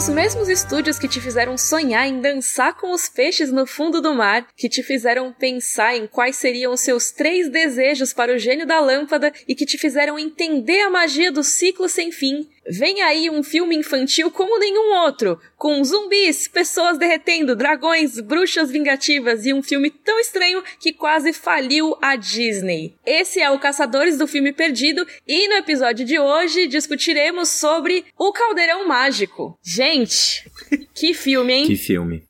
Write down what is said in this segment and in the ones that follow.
os mesmos estúdios que te fizeram sonhar em dançar com os peixes no fundo do mar, que te fizeram pensar em quais seriam os seus três desejos para o gênio da lâmpada e que te fizeram entender a magia do ciclo sem fim, Vem aí um filme infantil como nenhum outro, com zumbis, pessoas derretendo, dragões, bruxas vingativas e um filme tão estranho que quase faliu a Disney. Esse é o Caçadores do Filme Perdido e no episódio de hoje discutiremos sobre O Caldeirão Mágico. Gente, que filme, hein? Que filme.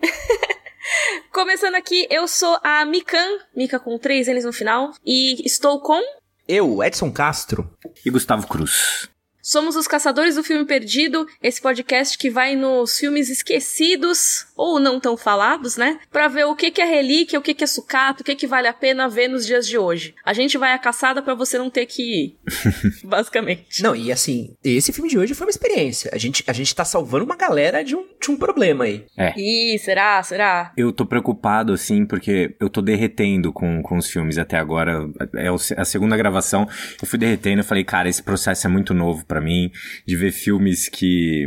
Começando aqui, eu sou a Mikan, Mika com três N's no final, e estou com eu, Edson Castro. E Gustavo Cruz. Somos os Caçadores do Filme Perdido, esse podcast que vai nos filmes esquecidos ou não tão falados, né? Pra ver o que, que é relíquia, o que, que é sucato, o que, que vale a pena ver nos dias de hoje. A gente vai à caçada para você não ter que ir, basicamente. Não, e assim, esse filme de hoje foi uma experiência. A gente, a gente tá salvando uma galera de um, de um problema aí. É. Ih, será? Será? Eu tô preocupado, assim, porque eu tô derretendo com, com os filmes até agora. É a segunda gravação, eu fui derretendo, eu falei, cara, esse processo é muito novo para mim, de ver filmes que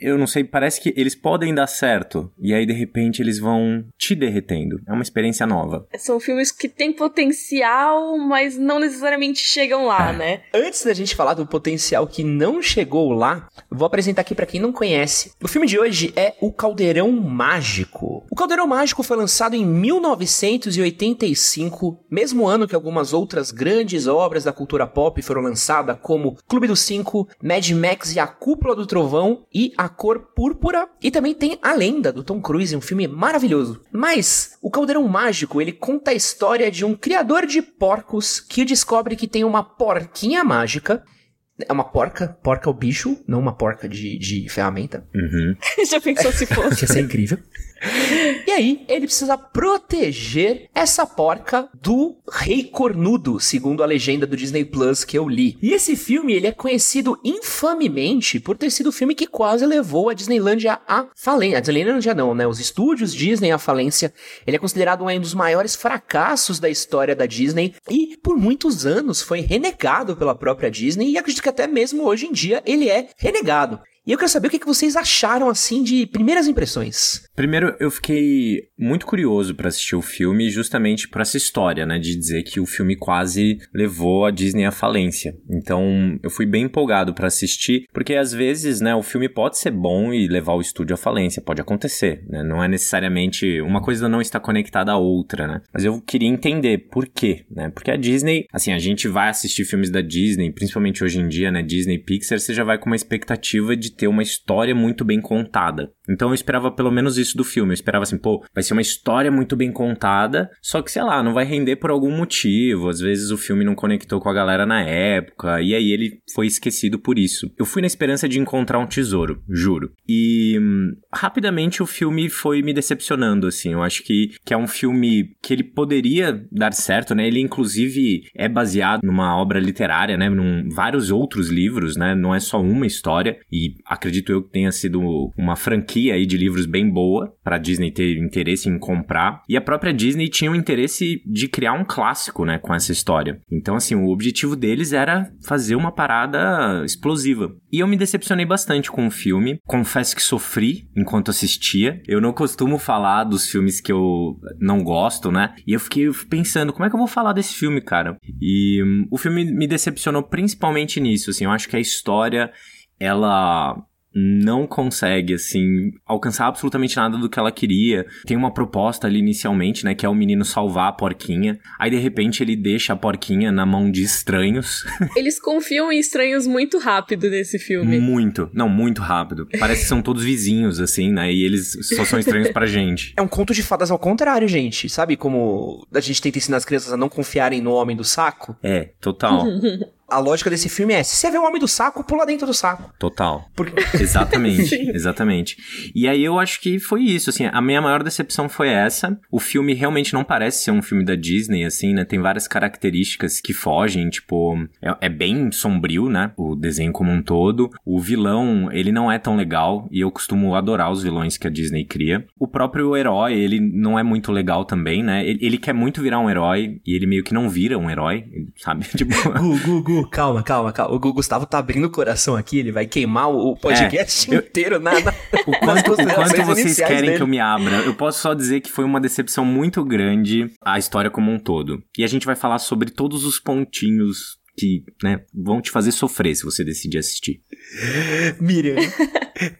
eu não sei, parece que eles podem dar certo e aí de repente eles vão te derretendo. É uma experiência nova. São filmes que têm potencial, mas não necessariamente chegam lá, é. né? Antes da gente falar do potencial que não chegou lá, vou apresentar aqui para quem não conhece. O filme de hoje é O Caldeirão Mágico. O Caldeirão Mágico foi lançado em 1985, mesmo ano que algumas outras grandes obras da cultura pop foram lançadas, como Clube dos Cinco Mad Max e a Cúpula do Trovão e A Cor Púrpura. E também tem A Lenda, do Tom Cruise, um filme maravilhoso. Mas, o Caldeirão Mágico, ele conta a história de um criador de porcos que descobre que tem uma porquinha mágica é uma porca, porca é o bicho, não uma porca de, de ferramenta. Uhum. Já pensou se fosse? Ia ser incrível. E aí, ele precisa proteger essa porca do Rei Cornudo, segundo a legenda do Disney Plus que eu li. E esse filme, ele é conhecido infamemente por ter sido o filme que quase levou a Disneylandia à falência. A Disneylandia não, né? Os estúdios Disney à falência. Ele é considerado um dos maiores fracassos da história da Disney e por muitos anos foi renegado pela própria Disney e acredito que até mesmo hoje em dia ele é renegado. E eu quero saber o que, vocês acharam, assim, de primeiras impressões. Primeiro, eu fiquei muito curioso para assistir o filme, justamente por essa história, né? De dizer que o filme quase levou a Disney à falência. Então, eu fui bem empolgado para assistir, porque às vezes, né, o filme pode ser bom e levar o estúdio à falência, pode acontecer, né? Não é necessariamente uma coisa não está conectada à outra, né? Mas eu queria entender por quê, né? Porque a Disney, assim, a gente vai assistir filmes da Disney, principalmente hoje em dia, né? Disney Pixar, você já vai com uma expectativa de ter uma história muito bem contada. Então eu esperava pelo menos isso do filme. Eu esperava assim, pô, vai ser uma história muito bem contada, só que sei lá, não vai render por algum motivo. Às vezes o filme não conectou com a galera na época, e aí ele foi esquecido por isso. Eu fui na esperança de encontrar um tesouro, juro. E hum, rapidamente o filme foi me decepcionando, assim. Eu acho que, que é um filme que ele poderia dar certo, né? Ele inclusive é baseado numa obra literária, né? Num vários outros livros, né? Não é só uma história. E acredito eu que tenha sido uma franquia aí de livros bem boa para Disney ter interesse em comprar. E a própria Disney tinha o interesse de criar um clássico, né, com essa história. Então, assim, o objetivo deles era fazer uma parada explosiva. E eu me decepcionei bastante com o filme. Confesso que sofri enquanto assistia. Eu não costumo falar dos filmes que eu não gosto, né? E eu fiquei pensando, como é que eu vou falar desse filme, cara? E um, o filme me decepcionou principalmente nisso, assim. Eu acho que a história ela não consegue, assim, alcançar absolutamente nada do que ela queria. Tem uma proposta ali inicialmente, né, que é o menino salvar a porquinha. Aí, de repente, ele deixa a porquinha na mão de estranhos. Eles confiam em estranhos muito rápido nesse filme. Muito. Não, muito rápido. Parece que são todos vizinhos, assim, né, e eles só são estranhos pra gente. É um conto de fadas ao contrário, gente. Sabe como a gente tenta ensinar as crianças a não confiarem no homem do saco? É, total. a lógica desse filme é: se você vê um homem do saco, pula dentro do saco. Total. Porque... Exatamente, exatamente. E aí eu acho que foi isso, assim, a minha maior decepção foi essa. O filme realmente não parece ser um filme da Disney, assim, né? Tem várias características que fogem, tipo, é, é bem sombrio, né? O desenho como um todo. O vilão, ele não é tão legal, e eu costumo adorar os vilões que a Disney cria. O próprio herói, ele não é muito legal também, né? Ele, ele quer muito virar um herói, e ele meio que não vira um herói, sabe? Tipo. Gu, gu, gu. Calma, calma, calma. O Gustavo tá abrindo o coração aqui, ele vai queimar o podcast é, inteiro na, na, O quanto, o quanto vocês querem dele. que eu me abra? Eu posso só dizer que foi uma decepção muito grande a história como um todo. E a gente vai falar sobre todos os pontinhos que, né, vão te fazer sofrer se você decidir assistir. Miriam,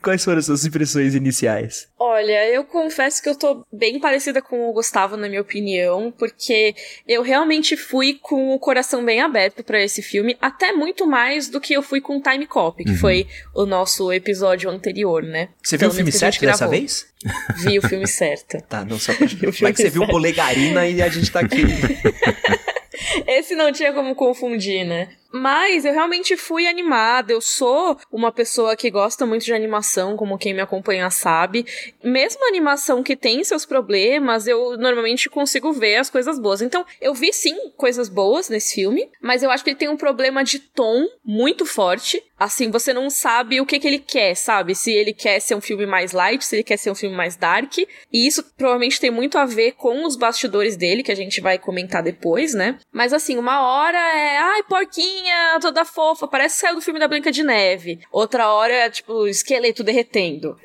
quais foram as suas impressões iniciais? Olha, eu confesso que eu tô bem parecida com o Gustavo, na minha opinião, porque eu realmente fui com o coração bem aberto para esse filme, até muito mais do que eu fui com Time Cop, que uhum. foi o nosso episódio anterior, né? Você viu o filme certo dessa vez? Vi o filme certo. tá, não só pra... Vai que você viu Polegarina e a gente tá aqui. Esse não tinha como confundir, né? Mas eu realmente fui animada. Eu sou uma pessoa que gosta muito de animação, como quem me acompanha sabe. Mesmo animação que tem seus problemas, eu normalmente consigo ver as coisas boas. Então, eu vi sim coisas boas nesse filme, mas eu acho que ele tem um problema de tom muito forte. Assim, você não sabe o que, que ele quer, sabe? Se ele quer ser um filme mais light, se ele quer ser um filme mais dark. E isso provavelmente tem muito a ver com os bastidores dele, que a gente vai comentar depois, né? Mas assim, uma hora é. Ai, porquinho! Toda fofa, parece que saiu do filme da Branca de Neve. Outra hora tipo, esqueleto derretendo.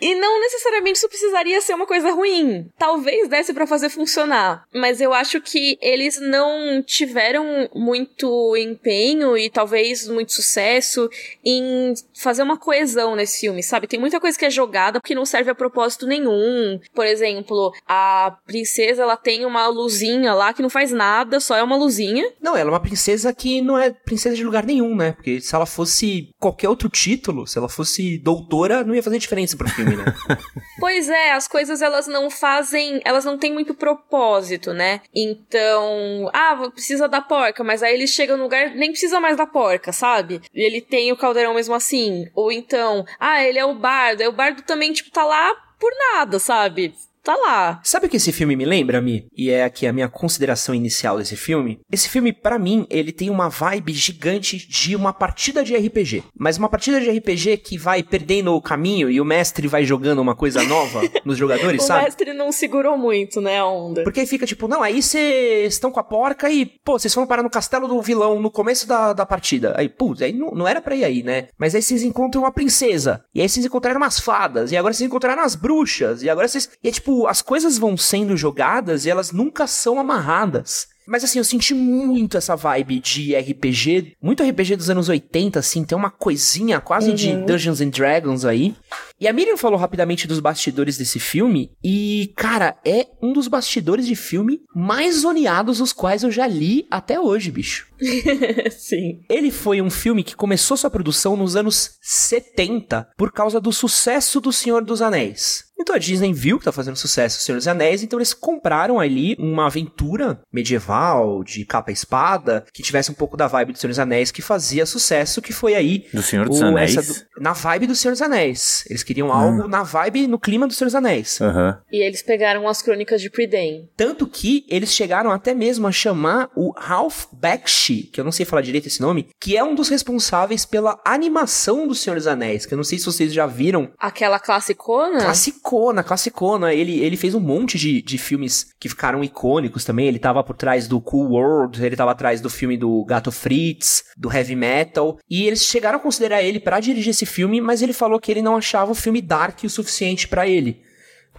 e não necessariamente isso precisaria ser uma coisa ruim. Talvez desse para fazer funcionar. Mas eu acho que eles não tiveram muito empenho e talvez muito sucesso em fazer uma coesão nesse filme, sabe? Tem muita coisa que é jogada que não serve a propósito nenhum. Por exemplo, a princesa, ela tem uma luzinha lá que não faz nada, só é uma luzinha. Não, ela é uma princesa que não é é princesa de lugar nenhum, né? Porque se ela fosse qualquer outro título, se ela fosse doutora, não ia fazer diferença pro filme, né? pois é, as coisas elas não fazem, elas não têm muito propósito, né? Então, ah, precisa da porca, mas aí ele chega no lugar, nem precisa mais da porca, sabe? E ele tem o caldeirão mesmo assim. Ou então, ah, ele é o bardo, aí o bardo também, tipo, tá lá por nada, sabe? Tá lá. Sabe o que esse filme me lembra, Mi? E é aqui a minha consideração inicial desse filme. Esse filme, para mim, ele tem uma vibe gigante de uma partida de RPG. Mas uma partida de RPG que vai perdendo o caminho e o mestre vai jogando uma coisa nova nos jogadores, o sabe? O mestre não segurou muito, né, a onda. Porque aí fica tipo, não, aí vocês estão com a porca e, pô, vocês foram parar no castelo do vilão no começo da, da partida. Aí, putz, aí não, não era pra ir aí, né? Mas aí vocês encontram uma princesa. E aí vocês encontraram umas fadas. E agora vocês encontraram as bruxas. E agora vocês. E é tipo, tipo, as coisas vão sendo jogadas e elas nunca são amarradas. Mas assim, eu senti muito essa vibe de RPG, muito RPG dos anos 80, assim, tem uma coisinha quase uhum. de Dungeons and Dragons aí. E a Miriam falou rapidamente dos bastidores desse filme, e, cara, é um dos bastidores de filme mais zoneados os quais eu já li até hoje, bicho. Sim. Ele foi um filme que começou sua produção nos anos 70 por causa do sucesso do Senhor dos Anéis. Então a Disney viu que tá fazendo sucesso o Senhor dos Anéis, então eles compraram ali uma aventura medieval, de capa e espada, que tivesse um pouco da vibe do Senhor dos Anéis, que fazia sucesso, que foi aí... Do Senhor dos o, Anéis? Do, na vibe do Senhor dos Anéis. Eles queriam hum. algo na vibe, no clima do Senhor dos Anéis. Uhum. E eles pegaram as crônicas de Prydain. Tanto que eles chegaram até mesmo a chamar o Ralph Bakshi, que eu não sei falar direito esse nome, que é um dos responsáveis pela animação do Senhor dos Anéis, que eu não sei se vocês já viram. Aquela classicona? Classicona classicona, classicona. Ele, ele fez um monte de, de filmes que ficaram icônicos também. Ele tava por trás do Cool World, ele tava atrás do filme do Gato Fritz, do Heavy Metal. E eles chegaram a considerar ele para dirigir esse filme, mas ele falou que ele não achava o filme dark o suficiente para ele.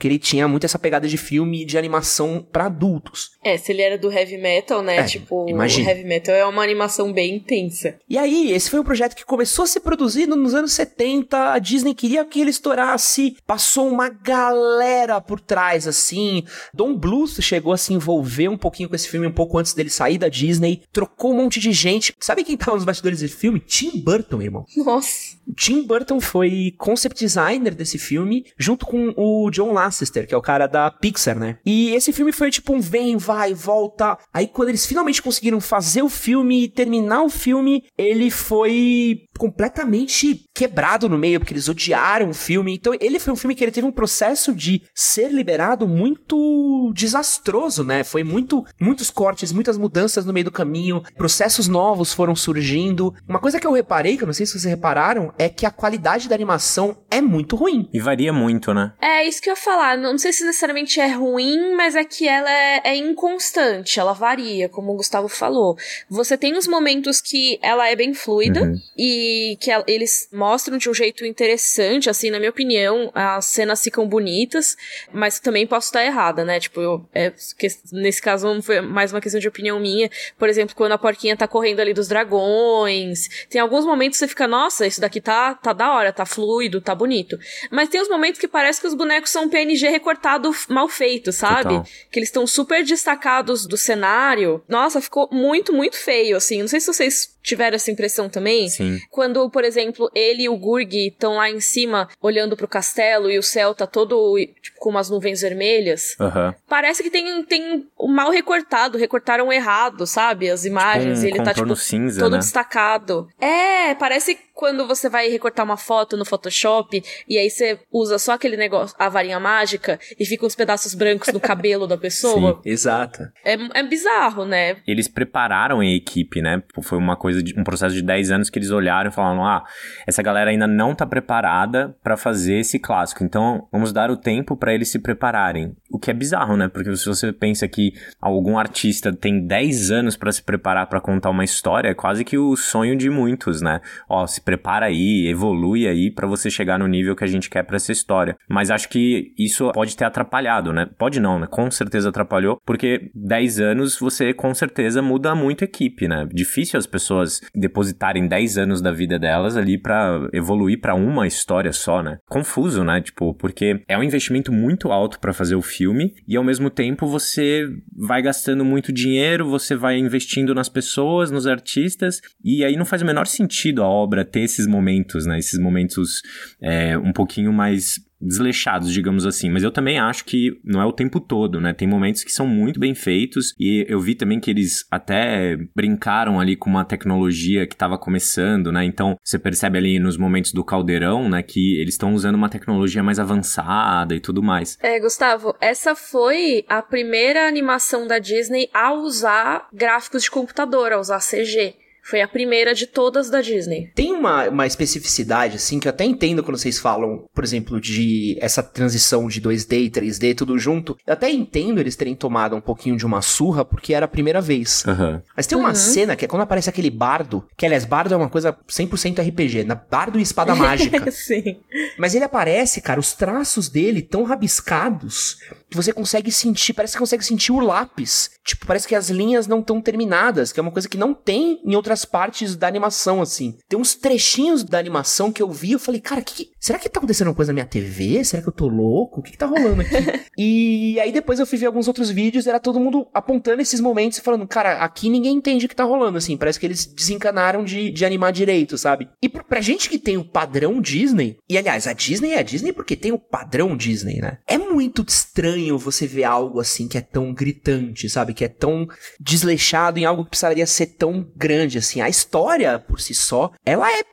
Porque ele tinha muito essa pegada de filme de animação para adultos. É, se ele era do heavy metal, né? É, tipo, imagine. o heavy metal é uma animação bem intensa. E aí, esse foi um projeto que começou a ser produzido nos anos 70. A Disney queria que ele estourasse. Passou uma galera por trás, assim. Don Bluth chegou a se envolver um pouquinho com esse filme um pouco antes dele sair da Disney. Trocou um monte de gente. Sabe quem tava nos bastidores desse filme? Tim Burton, irmão. Nossa. Tim Burton foi concept designer desse filme, junto com o John Lasseter, que é o cara da Pixar, né? E esse filme foi tipo um vem, vai, volta. Aí quando eles finalmente conseguiram fazer o filme e terminar o filme, ele foi completamente quebrado no meio, porque eles odiaram o filme. Então ele foi um filme que ele teve um processo de ser liberado muito desastroso, né? Foi muito muitos cortes, muitas mudanças no meio do caminho, processos novos foram surgindo. Uma coisa que eu reparei, que eu não sei se vocês repararam, é que a qualidade da animação é muito ruim. E varia muito, né? É, isso que eu ia falar. Não sei se necessariamente é ruim, mas é que ela é, é inconstante, ela varia, como o Gustavo falou. Você tem os momentos que ela é bem fluida uhum. e que ela, eles mostram de um jeito interessante, assim, na minha opinião, as cenas ficam bonitas, mas também posso estar errada, né? Tipo, eu, é, que, nesse caso não foi mais uma questão de opinião minha. Por exemplo, quando a porquinha tá correndo ali dos dragões, tem alguns momentos que você fica, nossa, isso daqui tá, tá da hora, tá fluido, tá bonito. Mas tem os momentos que parece que os bonecos são PNG recortado mal feito, sabe? Total. Que eles estão super destacados do cenário. Nossa, ficou muito, muito feio, assim. Não sei se vocês tiveram essa impressão também. Sim. Quando, por exemplo, ele e o Gurgi estão lá em cima olhando pro castelo e o céu tá todo tipo, com umas nuvens vermelhas. Uhum. Parece que tem, tem mal recortado, recortaram errado, sabe? As imagens. Tipo um ele tá tipo cinza, todo né? destacado. É, parece quando você vai recortar uma foto no Photoshop e aí você usa só aquele negócio, a varinha mágica, e fica uns pedaços brancos no cabelo da pessoa. Sim, exato. É, é bizarro, né? Eles prepararam a equipe, né? Foi uma coisa de um processo de 10 anos que eles olharam e falaram: ah, essa galera ainda não tá preparada para fazer esse clássico, então vamos dar o tempo para eles se prepararem. O que é bizarro, né? Porque se você pensa que algum artista tem 10 anos para se preparar para contar uma história, é quase que o sonho de muitos, né? Ó, se prepara aí, evolui aí para você chegar no nível que a gente quer para essa história. Mas acho que isso pode ter atrapalhado, né? Pode não, né? Com certeza atrapalhou, porque 10 anos você com certeza muda muito a equipe, né? Difícil as pessoas depositarem 10 anos da vida delas ali para evoluir para uma história só, né? Confuso, né? Tipo, porque é um investimento muito alto para fazer o filme e ao mesmo tempo você vai gastando muito dinheiro, você vai investindo nas pessoas, nos artistas e aí não faz o menor sentido a obra ter esses momentos, né? Esses momentos é, um pouquinho mais desleixados, digamos assim. Mas eu também acho que não é o tempo todo, né? Tem momentos que são muito bem feitos e eu vi também que eles até brincaram ali com uma tecnologia que estava começando, né? Então você percebe ali nos momentos do caldeirão, né, que eles estão usando uma tecnologia mais avançada e tudo mais. É, Gustavo, essa foi a primeira animação da Disney a usar gráficos de computador, a usar CG. Foi a primeira de todas da Disney. Tem uma, uma especificidade, assim, que eu até entendo quando vocês falam, por exemplo, de essa transição de 2D e 3D, tudo junto. Eu até entendo eles terem tomado um pouquinho de uma surra, porque era a primeira vez. Uhum. Mas tem uma uhum. cena que é quando aparece aquele bardo, que aliás, bardo é uma coisa 100% RPG, na bardo e espada mágica. Sim. Mas ele aparece, cara, os traços dele tão rabiscados que você consegue sentir, parece que consegue sentir o lápis. Tipo, parece que as linhas não estão terminadas, que é uma coisa que não tem em outras partes da animação, assim. Tem uns trechinhos da animação que eu vi, eu falei, cara, que, será que tá acontecendo uma coisa na minha TV? Será que eu tô louco? O que, que tá rolando aqui? e aí depois eu fui ver alguns outros vídeos, era todo mundo apontando esses momentos e falando, cara, aqui ninguém entende o que tá rolando, assim. Parece que eles desencanaram de, de animar direito, sabe? E pra, pra gente que tem o padrão Disney, e aliás, a Disney é a Disney porque tem o padrão Disney, né? É muito estranho você ver algo assim que é tão gritante, sabe? Que é tão desleixado em algo que precisaria ser tão grande, assim. A história, por si só, ela é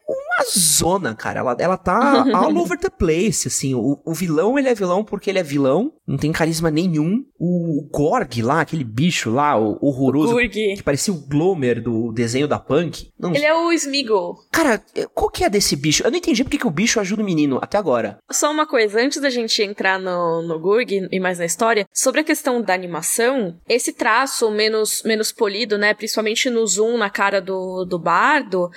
uma zona, cara. Ela, ela tá all over the place, assim. O, o vilão, ele é vilão porque ele é vilão, não tem carisma nenhum. O, o Gorg lá, aquele bicho lá, o horroroso, o que parecia o Glomer do desenho da Punk. Não... Ele é o Smeagol. Cara, qual que é desse bicho? Eu não entendi porque que o bicho ajuda o menino até agora. Só uma coisa, antes da gente entrar no, no Gurg e mais na história, sobre a questão da animação, esse traço menos, menos polido, né, principalmente no zoom na cara do, do bardo,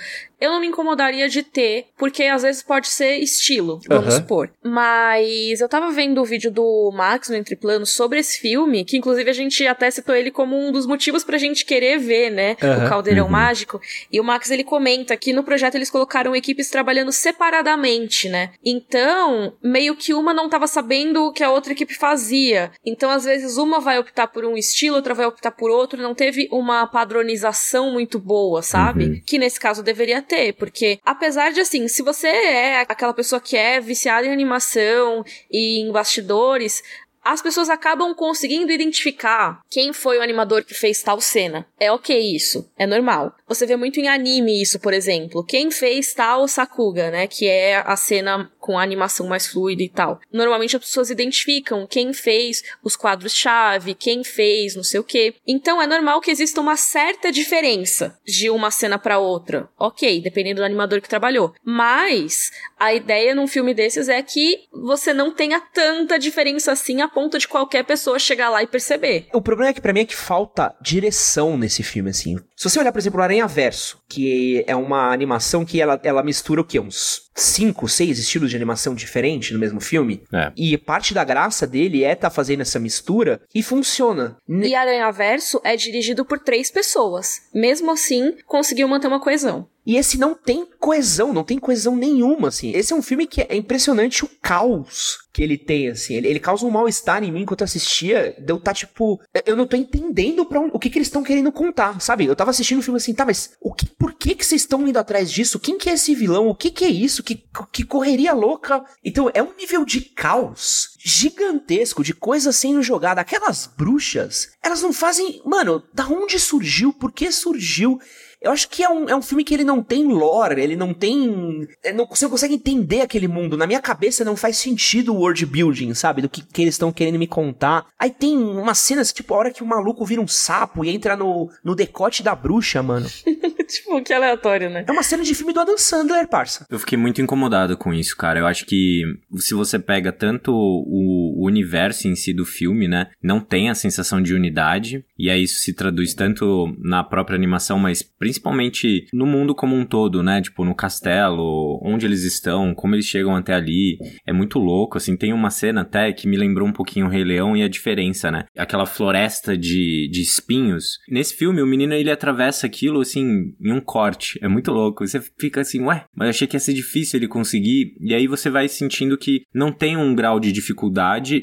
eu não me incomodaria de ter, porque às vezes pode ser estilo, vamos uhum. supor. Mas eu tava vendo o vídeo do Max no Entre Planos sobre esse filme, que inclusive a gente até citou ele como um dos motivos pra gente querer ver, né, uhum. o Caldeirão uhum. Mágico. E o Max ele comenta que no projeto eles colocaram equipes trabalhando separadamente, né? Então, meio que uma não tava sabendo o que a outra equipe fazia. Então, às vezes uma vai optar por um estilo, outra vai optar por outro, não teve uma padronização muito boa, sabe? Uhum. Que nesse caso deveria ter ter, porque apesar de assim, se você é aquela pessoa que é viciada em animação e em bastidores, as pessoas acabam conseguindo identificar quem foi o animador que fez tal cena. É ok isso, é normal. Você vê muito em anime isso, por exemplo. Quem fez tal Sakuga, né? Que é a cena com a animação mais fluida e tal. Normalmente as pessoas identificam quem fez os quadros-chave, quem fez não sei o quê. Então é normal que exista uma certa diferença de uma cena para outra. Ok, dependendo do animador que trabalhou. Mas a ideia num filme desses é que você não tenha tanta diferença assim a ponto de qualquer pessoa chegar lá e perceber. O problema é que para mim é que falta direção nesse filme, assim. Se você olhar, por exemplo, o Aranha Verso, que é uma animação que ela, ela mistura o quê? Uns cinco, seis estilos de animação diferentes no mesmo filme. É. E parte da graça dele é estar tá fazendo essa mistura e funciona. E Aranha Verso é dirigido por três pessoas. Mesmo assim, conseguiu manter uma coesão. E esse não tem coesão, não tem coesão nenhuma, assim. Esse é um filme que é impressionante o caos que ele tem, assim. Ele, ele causa um mal-estar em mim enquanto eu assistia. Deu tá tipo. Eu não tô entendendo pra onde, o que, que eles estão querendo contar, sabe? Eu tava assistindo o filme assim, tá, mas o que, por que que vocês estão indo atrás disso? Quem que é esse vilão? O que que é isso? Que, que correria louca? Então é um nível de caos gigantesco, de coisa sendo jogada. Aquelas bruxas, elas não fazem. Mano, da onde surgiu? Por que surgiu? Eu acho que é um, é um filme que ele não tem lore, ele não tem. É, não, você não consegue entender aquele mundo. Na minha cabeça não faz sentido o world building, sabe? Do que, que eles estão querendo me contar. Aí tem umas cenas, tipo, a hora que o maluco vira um sapo e entra no, no decote da bruxa, mano. tipo, que aleatório, né? É uma cena de filme do Adam Sandler, parça. Eu fiquei muito incomodado com isso, cara. Eu acho que se você pega tanto o, universo em si do filme, né? Não tem a sensação de unidade. E aí isso se traduz tanto na própria animação, mas principalmente no mundo como um todo, né? Tipo, no castelo, onde eles estão, como eles chegam até ali. É muito louco, assim. Tem uma cena até que me lembrou um pouquinho o Rei Leão e a diferença, né? Aquela floresta de, de espinhos. Nesse filme, o menino ele atravessa aquilo, assim, em um corte. É muito louco. Você fica assim, ué, mas eu achei que ia ser difícil ele conseguir. E aí você vai sentindo que não tem um grau de dificuldade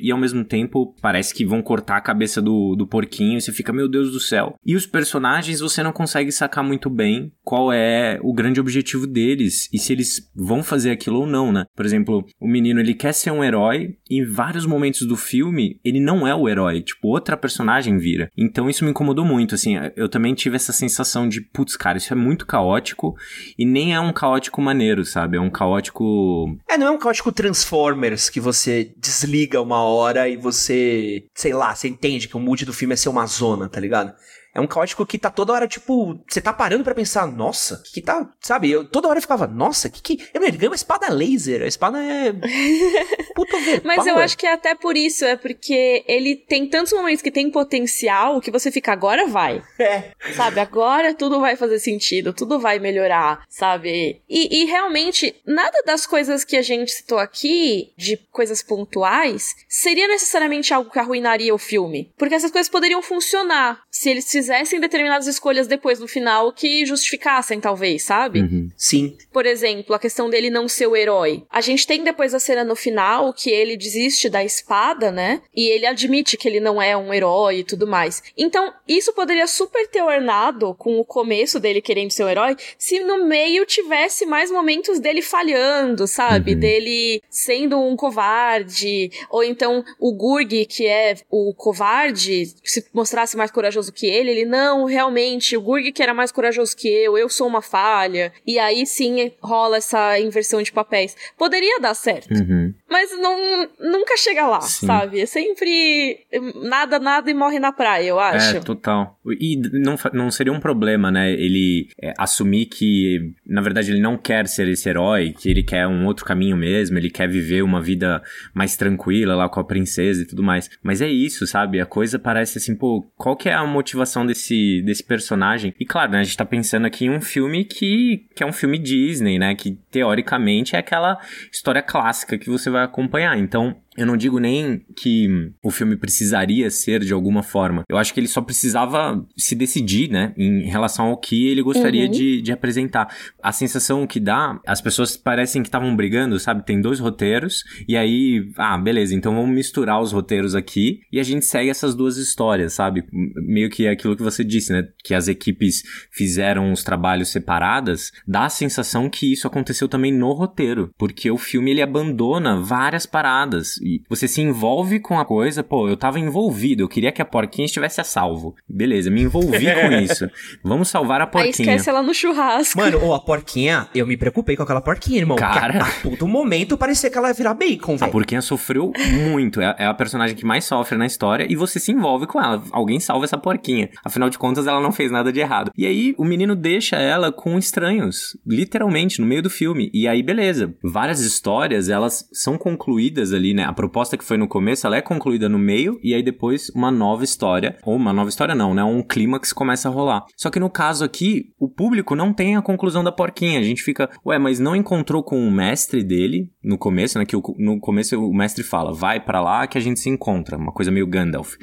e ao mesmo tempo parece que vão cortar a cabeça do, do porquinho e você fica, meu Deus do céu. E os personagens você não consegue sacar muito bem qual é o grande objetivo deles e se eles vão fazer aquilo ou não, né? Por exemplo, o menino ele quer ser um herói e em vários momentos do filme ele não é o herói, tipo, outra personagem vira. Então isso me incomodou muito, assim, eu também tive essa sensação de, putz, cara, isso é muito caótico e nem é um caótico maneiro, sabe? É um caótico. É, não é um caótico Transformers que você desliga uma hora e você, sei lá, você entende que o mood do filme é ser uma zona, tá ligado? É um caótico que tá toda hora, tipo, você tá parando para pensar, nossa, que, que tá, sabe? Eu toda hora eu ficava, nossa, que que. Eu, ele ganhou uma espada laser, a espada é. Puta Mas eu acho que é até por isso, é porque ele tem tantos momentos que tem potencial que você fica, agora vai. É. Sabe? Agora tudo vai fazer sentido, tudo vai melhorar, sabe? E, e realmente, nada das coisas que a gente citou aqui, de coisas pontuais, seria necessariamente algo que arruinaria o filme. Porque essas coisas poderiam funcionar se eles fizessem determinadas escolhas depois no final que justificassem, talvez, sabe? Uhum. Sim. Por exemplo, a questão dele não ser o herói. A gente tem depois a cena no final que ele desiste da espada, né? E ele admite que ele não é um herói e tudo mais. Então, isso poderia super ter ornado com o começo dele querendo ser um herói se no meio tivesse mais momentos dele falhando, sabe? Uhum. Dele sendo um covarde. Ou então o Gurg, que é o covarde, se mostrasse mais corajoso que ele ele, não, realmente, o Gurg que era mais corajoso que eu, eu sou uma falha. E aí sim rola essa inversão de papéis. Poderia dar certo. Uhum. Mas não, nunca chega lá, Sim. sabe? É sempre nada, nada e morre na praia, eu acho. É, total. E não, não seria um problema, né? Ele é, assumir que, na verdade, ele não quer ser esse herói, que ele quer um outro caminho mesmo, ele quer viver uma vida mais tranquila lá com a princesa e tudo mais. Mas é isso, sabe? A coisa parece assim, pô, qual que é a motivação desse, desse personagem? E claro, né? A gente tá pensando aqui em um filme que, que é um filme Disney, né? Que teoricamente é aquela história clássica que você vai acompanhar. Então, eu não digo nem que o filme precisaria ser de alguma forma. Eu acho que ele só precisava se decidir, né? Em relação ao que ele gostaria Uhum. de, de apresentar. A sensação que dá, as pessoas parecem que estavam brigando, sabe? Tem dois roteiros, e aí, ah, beleza, então vamos misturar os roteiros aqui e a gente segue essas duas histórias, sabe? Meio que é aquilo que você disse, né? Que as equipes fizeram os trabalhos separadas, dá a sensação que isso aconteceu também no roteiro, porque o filme ele abandona várias paradas E você se envolve com a coisa, pô, eu tava envolvido, eu queria que a porquinha estivesse a salvo. Beleza, me envolvi com isso. Vamos salvar a porquinha. Aí esquece ela no churrasco. Mano, ô, a porquinha, eu me preocupei com aquela porquinha, irmão. Cara, a todo momento parecia que ela ia virar bacon, velho. A porquinha sofreu muito, é, é a personagem que mais sofre na história e você se envolve com ela. Alguém salva essa porquinha. Afinal de contas, ela não fez nada de errado. E aí, o menino deixa ela com estranhos, literalmente, no meio do filme. E aí, beleza. Várias histórias, elas são concluídas ali, né? A proposta que foi no começo, ela é concluída no meio, e aí depois uma nova história. Ou uma nova história não, né? Um clímax começa a rolar. Só que no caso aqui, o público não tem a conclusão da porquinha. A gente fica, ué, mas não encontrou com o mestre dele no começo, né? Que o, no começo o mestre fala, vai para lá que a gente se encontra. Uma coisa meio Gandalf.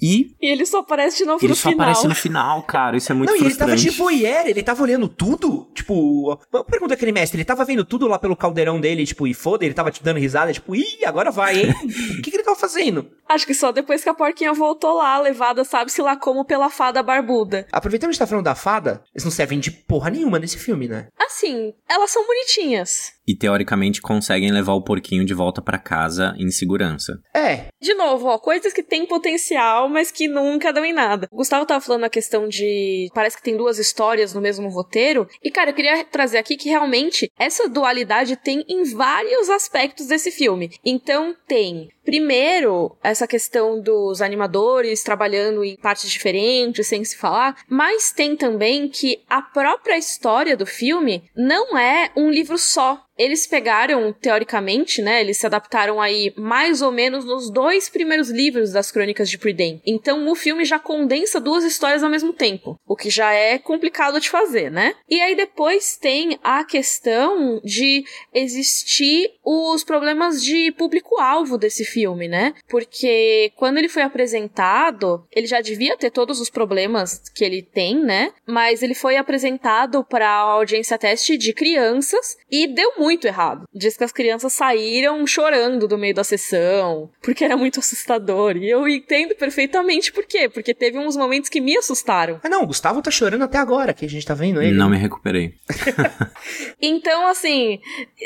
E. E ele só aparece de novo ele no final. Ele só aparece no final, cara. Isso é muito não, frustrante. Não, e ele tava de voyeur, ele tava olhando tudo. Tipo, pergunta aquele mestre, ele tava vendo tudo lá pelo caldeirão dele, tipo, e foda, ele tava te dando risada, tipo, ih, agora vai, hein? O que, que ele tava fazendo? Acho que só depois que a porquinha voltou lá, levada, sabe-se lá como pela fada barbuda. Aproveitando que a gente tá falando da fada, eles não servem de porra nenhuma nesse filme, né? Assim, elas são bonitinhas e teoricamente conseguem levar o porquinho de volta para casa em segurança. É. De novo, ó, coisas que têm potencial, mas que nunca dão em nada. O Gustavo tava falando a questão de parece que tem duas histórias no mesmo roteiro, e cara, eu queria trazer aqui que realmente essa dualidade tem em vários aspectos desse filme. Então tem Primeiro, essa questão dos animadores trabalhando em partes diferentes, sem se falar, mas tem também que a própria história do filme não é um livro só. Eles pegaram, teoricamente, né? Eles se adaptaram aí mais ou menos nos dois primeiros livros das Crônicas de Prydain. Então o filme já condensa duas histórias ao mesmo tempo, o que já é complicado de fazer, né? E aí depois tem a questão de existir os problemas de público-alvo desse filme, né? Porque quando ele foi apresentado, ele já devia ter todos os problemas que ele tem, né? Mas ele foi apresentado para a audiência teste de crianças e deu muito errado. Diz que as crianças saíram chorando do meio da sessão, porque era muito assustador. E eu entendo perfeitamente por quê. Porque teve uns momentos que me assustaram. Ah, não, o Gustavo tá chorando até agora, que a gente tá vendo ele. Não me recuperei. então, assim,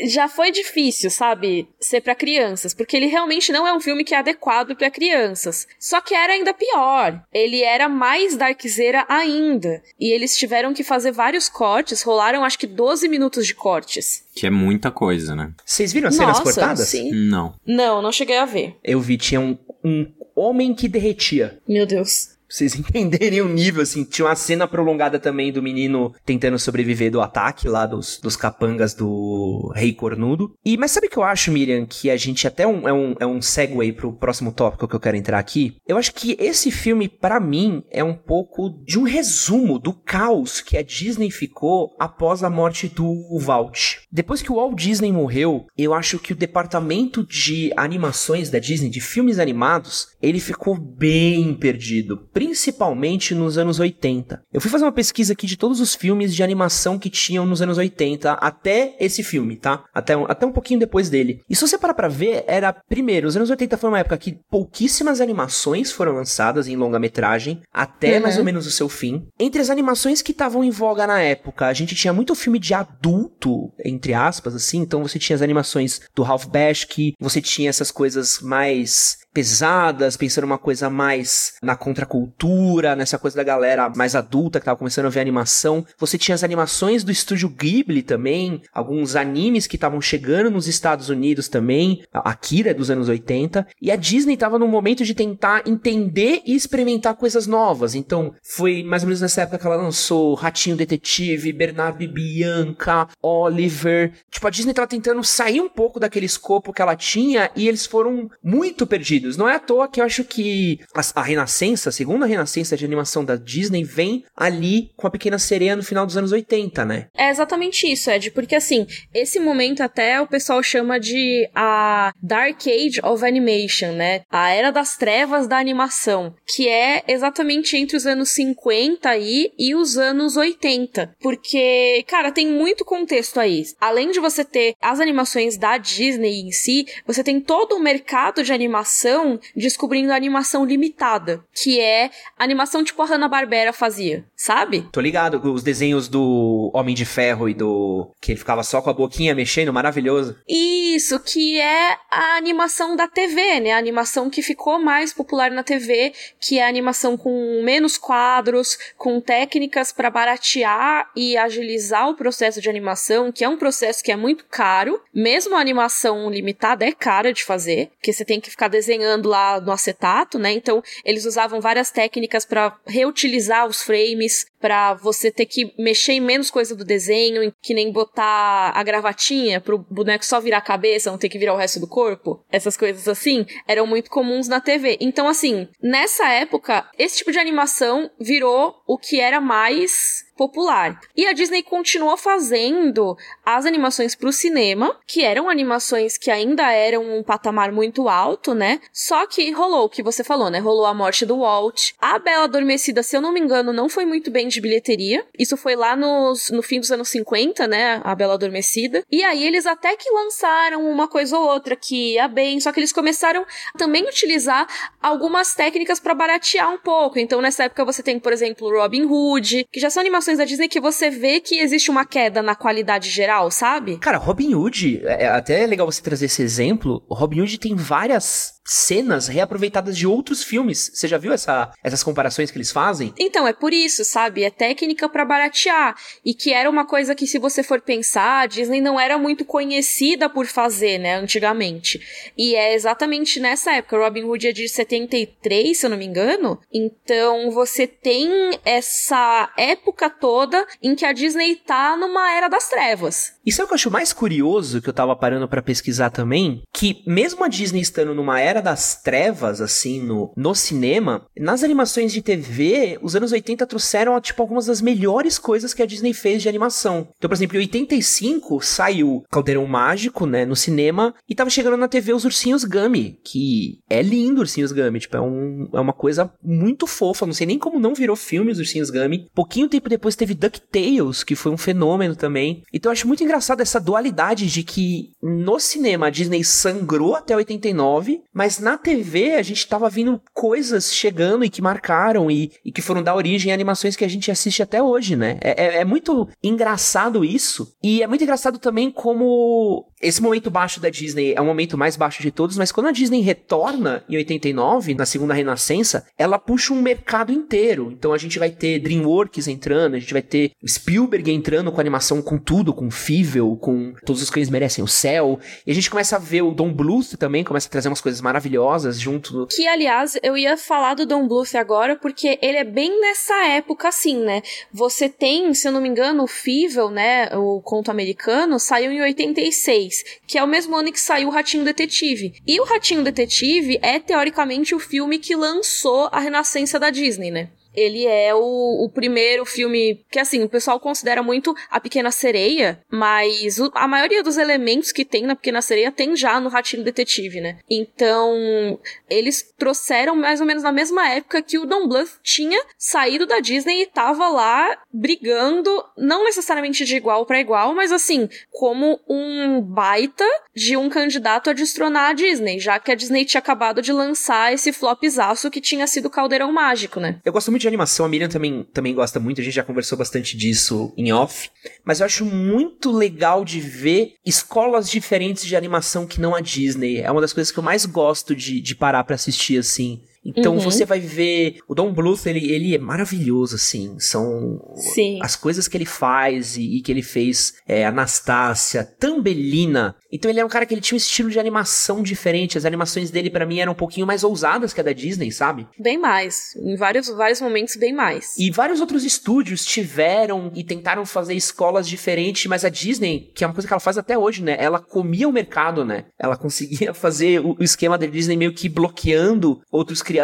já foi difícil, sabe, ser para crianças, porque ele realmente não é um filme que é adequado para crianças. Só que era ainda pior. Ele era mais darkzeira ainda. E eles tiveram que fazer vários cortes, rolaram acho que 12 minutos de cortes. Que é muita coisa, né? Vocês viram as cenas Nossa, cortadas? Sim. Não. Não, não cheguei a ver. Eu vi, tinha um, um homem que derretia. Meu Deus vocês entenderem o nível, assim. Tinha uma cena prolongada também do menino tentando sobreviver do ataque lá dos, dos capangas do Rei Cornudo. E, mas sabe o que eu acho, Miriam? Que a gente até um, é, um, é um segue pro próximo tópico que eu quero entrar aqui. Eu acho que esse filme, para mim, é um pouco de um resumo do caos que a Disney ficou após a morte do Walt. Depois que o Walt Disney morreu, eu acho que o departamento de animações da Disney, de filmes animados, ele ficou bem perdido principalmente nos anos 80. Eu fui fazer uma pesquisa aqui de todos os filmes de animação que tinham nos anos 80 até esse filme, tá? Até, até um pouquinho depois dele. E se você parar pra ver, era, primeiro, os anos 80 foi uma época que pouquíssimas animações foram lançadas em longa-metragem, até uhum. mais ou menos o seu fim. Entre as animações que estavam em voga na época, a gente tinha muito filme de adulto, entre aspas, assim, então você tinha as animações do Ralph Bashki, você tinha essas coisas mais pesadas, pensando uma coisa mais na contracultura, nessa coisa da galera mais adulta que tava começando a ver animação. Você tinha as animações do estúdio Ghibli também, alguns animes que estavam chegando nos Estados Unidos também, a Akira é dos anos 80, e a Disney tava num momento de tentar entender e experimentar coisas novas. Então, foi mais ou menos nessa época que ela lançou Ratinho Detetive, Bernardo e Bianca, Oliver. Tipo, a Disney tava tentando sair um pouco daquele escopo que ela tinha e eles foram muito perdidos não é à toa que eu acho que a, a renascença, a segunda renascença de animação da Disney vem ali com a Pequena Sereia no final dos anos 80, né? É exatamente isso, Ed, porque assim, esse momento até o pessoal chama de a Dark Age of Animation, né? A Era das Trevas da Animação, que é exatamente entre os anos 50 aí e os anos 80. Porque, cara, tem muito contexto aí. Além de você ter as animações da Disney em si, você tem todo o mercado de animação animação descobrindo a animação limitada, que é a animação tipo a Hanna-Barbera fazia, sabe? Tô ligado, os desenhos do Homem de Ferro e do... que ele ficava só com a boquinha mexendo, maravilhoso. Isso, que é a animação da TV, né? A animação que ficou mais popular na TV, que é a animação com menos quadros, com técnicas para baratear e agilizar o processo de animação, que é um processo que é muito caro. Mesmo a animação limitada é cara de fazer, porque você tem que ficar desenhando lá no acetato, né? Então, eles usavam várias técnicas para reutilizar os frames, para você ter que mexer em menos coisa do desenho, que nem botar a gravatinha pro boneco só virar a cabeça, não ter que virar o resto do corpo. Essas coisas assim eram muito comuns na TV. Então, assim, nessa época, esse tipo de animação virou o que era mais popular. E a Disney continuou fazendo as animações para o cinema, que eram animações que ainda eram um patamar muito alto, né? Só que rolou o que você falou, né? Rolou a morte do Walt. A Bela Adormecida, se eu não me engano, não foi muito bem de bilheteria. Isso foi lá nos, no fim dos anos 50, né? A Bela Adormecida. E aí eles até que lançaram uma coisa ou outra que ia bem, só que eles começaram a também utilizar algumas técnicas para baratear um pouco. Então nessa época você tem, por exemplo, Robin Hood, que já são animações da Disney que você vê que existe uma queda na qualidade geral, sabe? Cara, Robin Hood, é, é até legal você trazer esse exemplo. Robin Hood tem várias cenas reaproveitadas de outros filmes. Você já viu essa, essas comparações que eles fazem? Então, é por isso, sabe? É técnica para baratear. E que era uma coisa que, se você for pensar, a Disney não era muito conhecida por fazer, né, antigamente. E é exatamente nessa época. Robin Hood é de 73, se eu não me engano. Então, você tem essa época toda em que a Disney tá numa era das trevas. E sabe o que eu acho mais curioso que eu tava parando para pesquisar também? Que mesmo a Disney estando numa era das trevas, assim, no, no cinema, nas animações de TV, os anos 80 trouxeram, tipo, algumas das melhores coisas que a Disney fez de animação. Então, por exemplo, em 85 saiu Caldeirão Mágico, né, no cinema, e tava chegando na TV os Ursinhos Gummy, que é lindo Ursinhos Gummy, tipo, é, um, é uma coisa muito fofa, não sei nem como não virou filme os Ursinhos Gummy. Pouquinho tempo depois teve DuckTales, que foi um fenômeno também. Então eu acho muito engraçado essa dualidade de que no cinema a Disney sangrou até 89, mas na TV a gente tava vindo coisas chegando e que marcaram e, e que foram dar origem a animações que a gente assiste até hoje, né? É, é, é muito engraçado isso. E é muito engraçado também como esse momento baixo da Disney é o momento mais baixo de todos, mas quando a Disney retorna em 89, na segunda renascença, ela puxa um mercado inteiro. Então a gente vai ter DreamWorks entrando, a gente vai ter Spielberg entrando com animação com tudo, com FIFA com Todos os Cães Merecem o Céu. E a gente começa a ver o Don Bluth também, começa a trazer umas coisas maravilhosas junto. Que, aliás, eu ia falar do Don Bluth agora, porque ele é bem nessa época, assim, né? Você tem, se eu não me engano, o Fível, né? O conto americano, saiu em 86, que é o mesmo ano que saiu o Ratinho Detetive. E o Ratinho Detetive é, teoricamente, o filme que lançou a renascença da Disney, né? Ele é o, o primeiro filme que, assim, o pessoal considera muito A Pequena Sereia, mas o, a maioria dos elementos que tem na Pequena Sereia tem já no Ratinho Detetive, né? Então, eles trouxeram mais ou menos na mesma época que o Don Bluth tinha saído da Disney e tava lá brigando, não necessariamente de igual para igual, mas assim, como um baita de um candidato a destronar a Disney, já que a Disney tinha acabado de lançar esse flopzaço que tinha sido Caldeirão Mágico, né? Eu gosto muito de animação, a Miriam também, também gosta muito, a gente já conversou bastante disso em off, mas eu acho muito legal de ver escolas diferentes de animação que não a Disney. É uma das coisas que eu mais gosto de, de parar para assistir, assim. Então uhum. você vai ver. O Don Bluth, ele, ele é maravilhoso, assim. São Sim. as coisas que ele faz e, e que ele fez. É, Anastácia, Tambelina. Então ele é um cara que ele tinha um estilo de animação diferente. As animações dele, para mim, eram um pouquinho mais ousadas que a da Disney, sabe? Bem mais. Em vários, vários momentos, bem mais. E vários outros estúdios tiveram e tentaram fazer escolas diferentes, mas a Disney, que é uma coisa que ela faz até hoje, né? Ela comia o mercado, né? Ela conseguia fazer o, o esquema da Disney meio que bloqueando outros criadores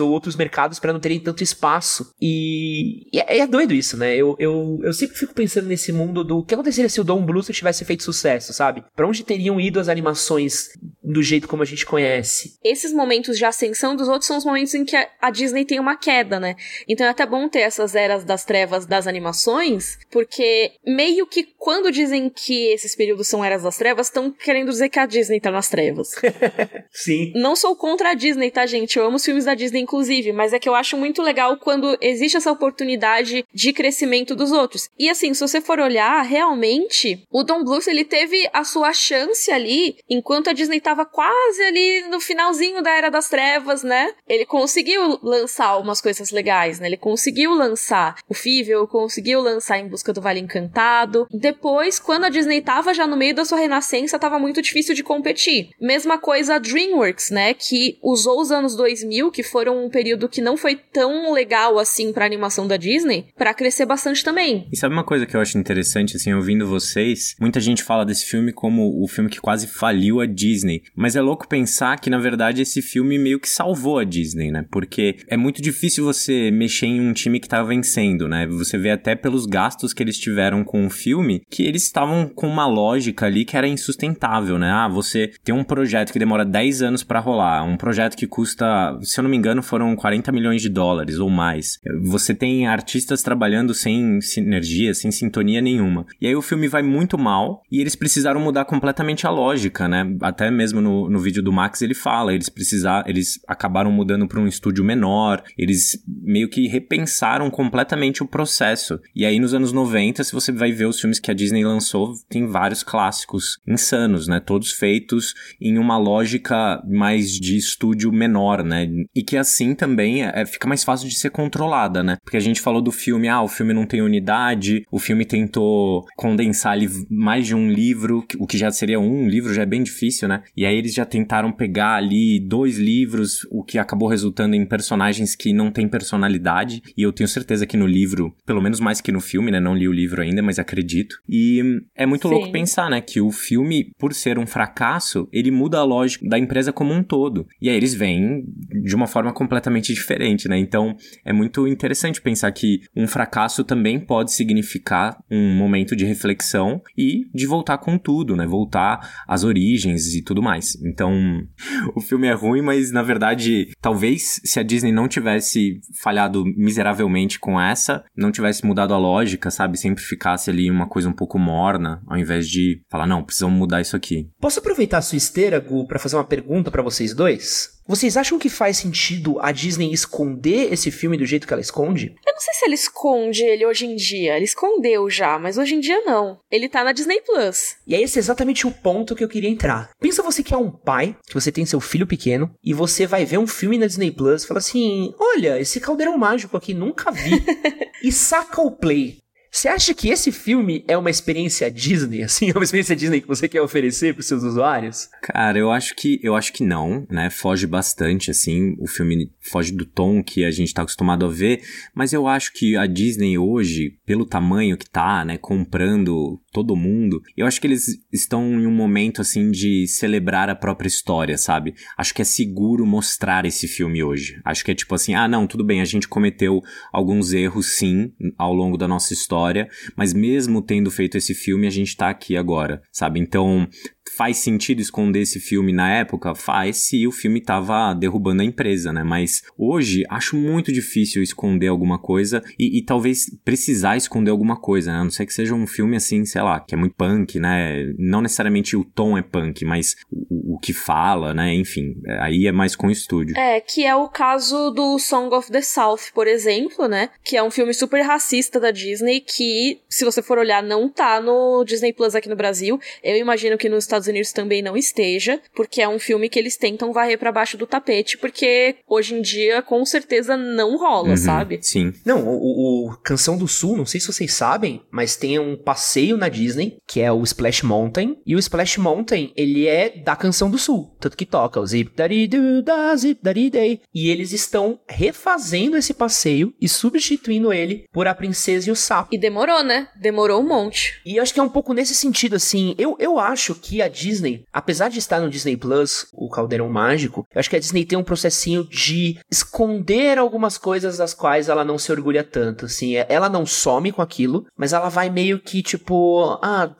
ou outros mercados para não terem tanto espaço. E, e é, é, doido isso, né? Eu, eu, eu sempre fico pensando nesse mundo do que aconteceria se o Don Bluth tivesse feito sucesso, sabe? Pra onde teriam ido as animações do jeito como a gente conhece. Esses momentos de ascensão dos outros são os momentos em que a Disney tem uma queda, né? Então é até bom ter essas eras das trevas das animações, porque meio que quando dizem que esses períodos são eras das trevas, estão querendo dizer que a Disney tá nas trevas. Sim. Não sou contra a Disney, tá, gente? Eu amo os filmes da Disney, inclusive, mas é que eu acho muito legal quando existe essa oportunidade de crescimento dos outros. E assim, se você for olhar, realmente, o Don Bluth, ele teve a sua chance ali, enquanto a Disney tava quase ali no finalzinho da Era das Trevas, né? Ele conseguiu lançar umas coisas legais, né? Ele conseguiu lançar o Fível, conseguiu lançar Em Busca do Vale Encantado. Depois, quando a Disney tava já no meio da sua renascença, tava muito difícil de competir. Mesma coisa a DreamWorks, né? Que usou os anos 2000, que foram um período que não foi tão legal assim pra animação da Disney, para crescer bastante também. E sabe uma coisa que eu acho interessante, assim, ouvindo vocês? Muita gente fala desse filme como o filme que quase faliu a Disney. Mas é louco pensar que, na verdade, esse filme meio que salvou a Disney, né? Porque é muito difícil você mexer em um time que tá vencendo, né? Você vê até pelos gastos que eles tiveram com o filme que eles estavam com uma lógica ali que era insustentável, né? Ah, você tem um projeto que demora 10 anos para rolar, um projeto que custa, se eu não me engano, foram 40 milhões de dólares ou mais. Você tem artistas trabalhando sem sinergia, sem sintonia nenhuma. E aí o filme vai muito mal e eles precisaram mudar completamente a lógica, né? Até mesmo no, no vídeo do Max ele fala, eles precisaram, eles acabaram mudando para um estúdio menor, eles meio que repensaram completamente o processo. E aí nos anos 90, se você vai ver os filmes que a Disney lançou, tem vários clássicos insanos, né? Todos feitos em uma lógica mais de estúdio menor, né? E que assim também é, fica mais fácil de ser controlada, né? Porque a gente falou do filme, ah, o filme não tem unidade, o filme tentou condensar mais de um livro, o que já seria um livro, já é bem difícil, né? E aí eles já tentaram pegar ali dois livros, o que acabou resultando em personagens que não têm personalidade, e eu tenho certeza que no livro, pelo menos mais que no filme, né? Não li o livro ainda, mas acredito. E é muito Sim. louco pensar, né? Que o filme, por ser um fracasso, ele muda a lógica da empresa como um todo. E aí eles vêm de uma forma completamente diferente, né? Então é muito interessante pensar que um fracasso também pode significar um momento de reflexão e de voltar com tudo, né? Voltar às origens e tudo mais. Então, o filme é ruim, mas na verdade, talvez se a Disney não tivesse falhado miseravelmente com essa, não tivesse mudado a lógica, sabe? Sempre ficasse ali uma coisa um pouco morna, ao invés de falar, não, precisamos mudar isso aqui. Posso aproveitar a sua esteira, Gu, para fazer uma pergunta para vocês dois? Vocês acham que faz sentido a Disney esconder esse filme do jeito que ela esconde? Eu não sei se ela esconde ele hoje em dia. Ele escondeu já, mas hoje em dia não. Ele tá na Disney Plus. E é esse exatamente o ponto que eu queria entrar. Pensa você que é um pai, que você tem seu filho pequeno, e você vai ver um filme na Disney Plus e fala assim: Olha, esse caldeirão mágico aqui nunca vi. e saca o play. Você acha que esse filme é uma experiência Disney, assim, é uma experiência Disney que você quer oferecer para seus usuários? Cara, eu acho que eu acho que não, né? Foge bastante assim, o filme foge do tom que a gente tá acostumado a ver, mas eu acho que a Disney hoje, pelo tamanho que tá, né, comprando todo mundo, eu acho que eles estão em um momento assim de celebrar a própria história, sabe? Acho que é seguro mostrar esse filme hoje. Acho que é tipo assim, ah, não, tudo bem, a gente cometeu alguns erros sim ao longo da nossa história história, mas mesmo tendo feito esse filme, a gente tá aqui agora, sabe? Então, faz sentido esconder esse filme na época? Faz se o filme tava derrubando a empresa, né? Mas hoje acho muito difícil esconder alguma coisa e, e talvez precisar esconder alguma coisa, né? A não ser que seja um filme assim, sei lá, que é muito punk, né? Não necessariamente o tom é punk, mas o, o que fala, né? Enfim, é, aí é mais com o estúdio. É, que é o caso do Song of the South, por exemplo, né? Que é um filme super racista da Disney que, se você for olhar, não tá no Disney Plus aqui no Brasil. Eu imagino que nos Estados Unidos também não esteja, porque é um filme que eles tentam varrer para baixo do tapete, porque hoje em dia com certeza não rola, uhum, sabe? Sim. Não, o, o, Canção do Sul, não sei se vocês sabem, mas tem um passeio na Disney que é o Splash Mountain, e o Splash Mountain, ele é da Canção do Sul, tanto que toca o Zip Daddy Do Da Zip Daddy Day, e eles estão refazendo esse passeio e substituindo ele por A Princesa e o Sapo. E demorou, né? Demorou um monte. E eu acho que é um pouco nesse sentido, assim, eu, eu acho que a Disney, apesar de estar no Disney Plus, o Caldeirão Mágico, eu acho que a Disney tem um processinho de esconder algumas coisas das quais ela não se orgulha tanto, assim. É, ela não some com aquilo, mas ela vai meio que tipo, ah,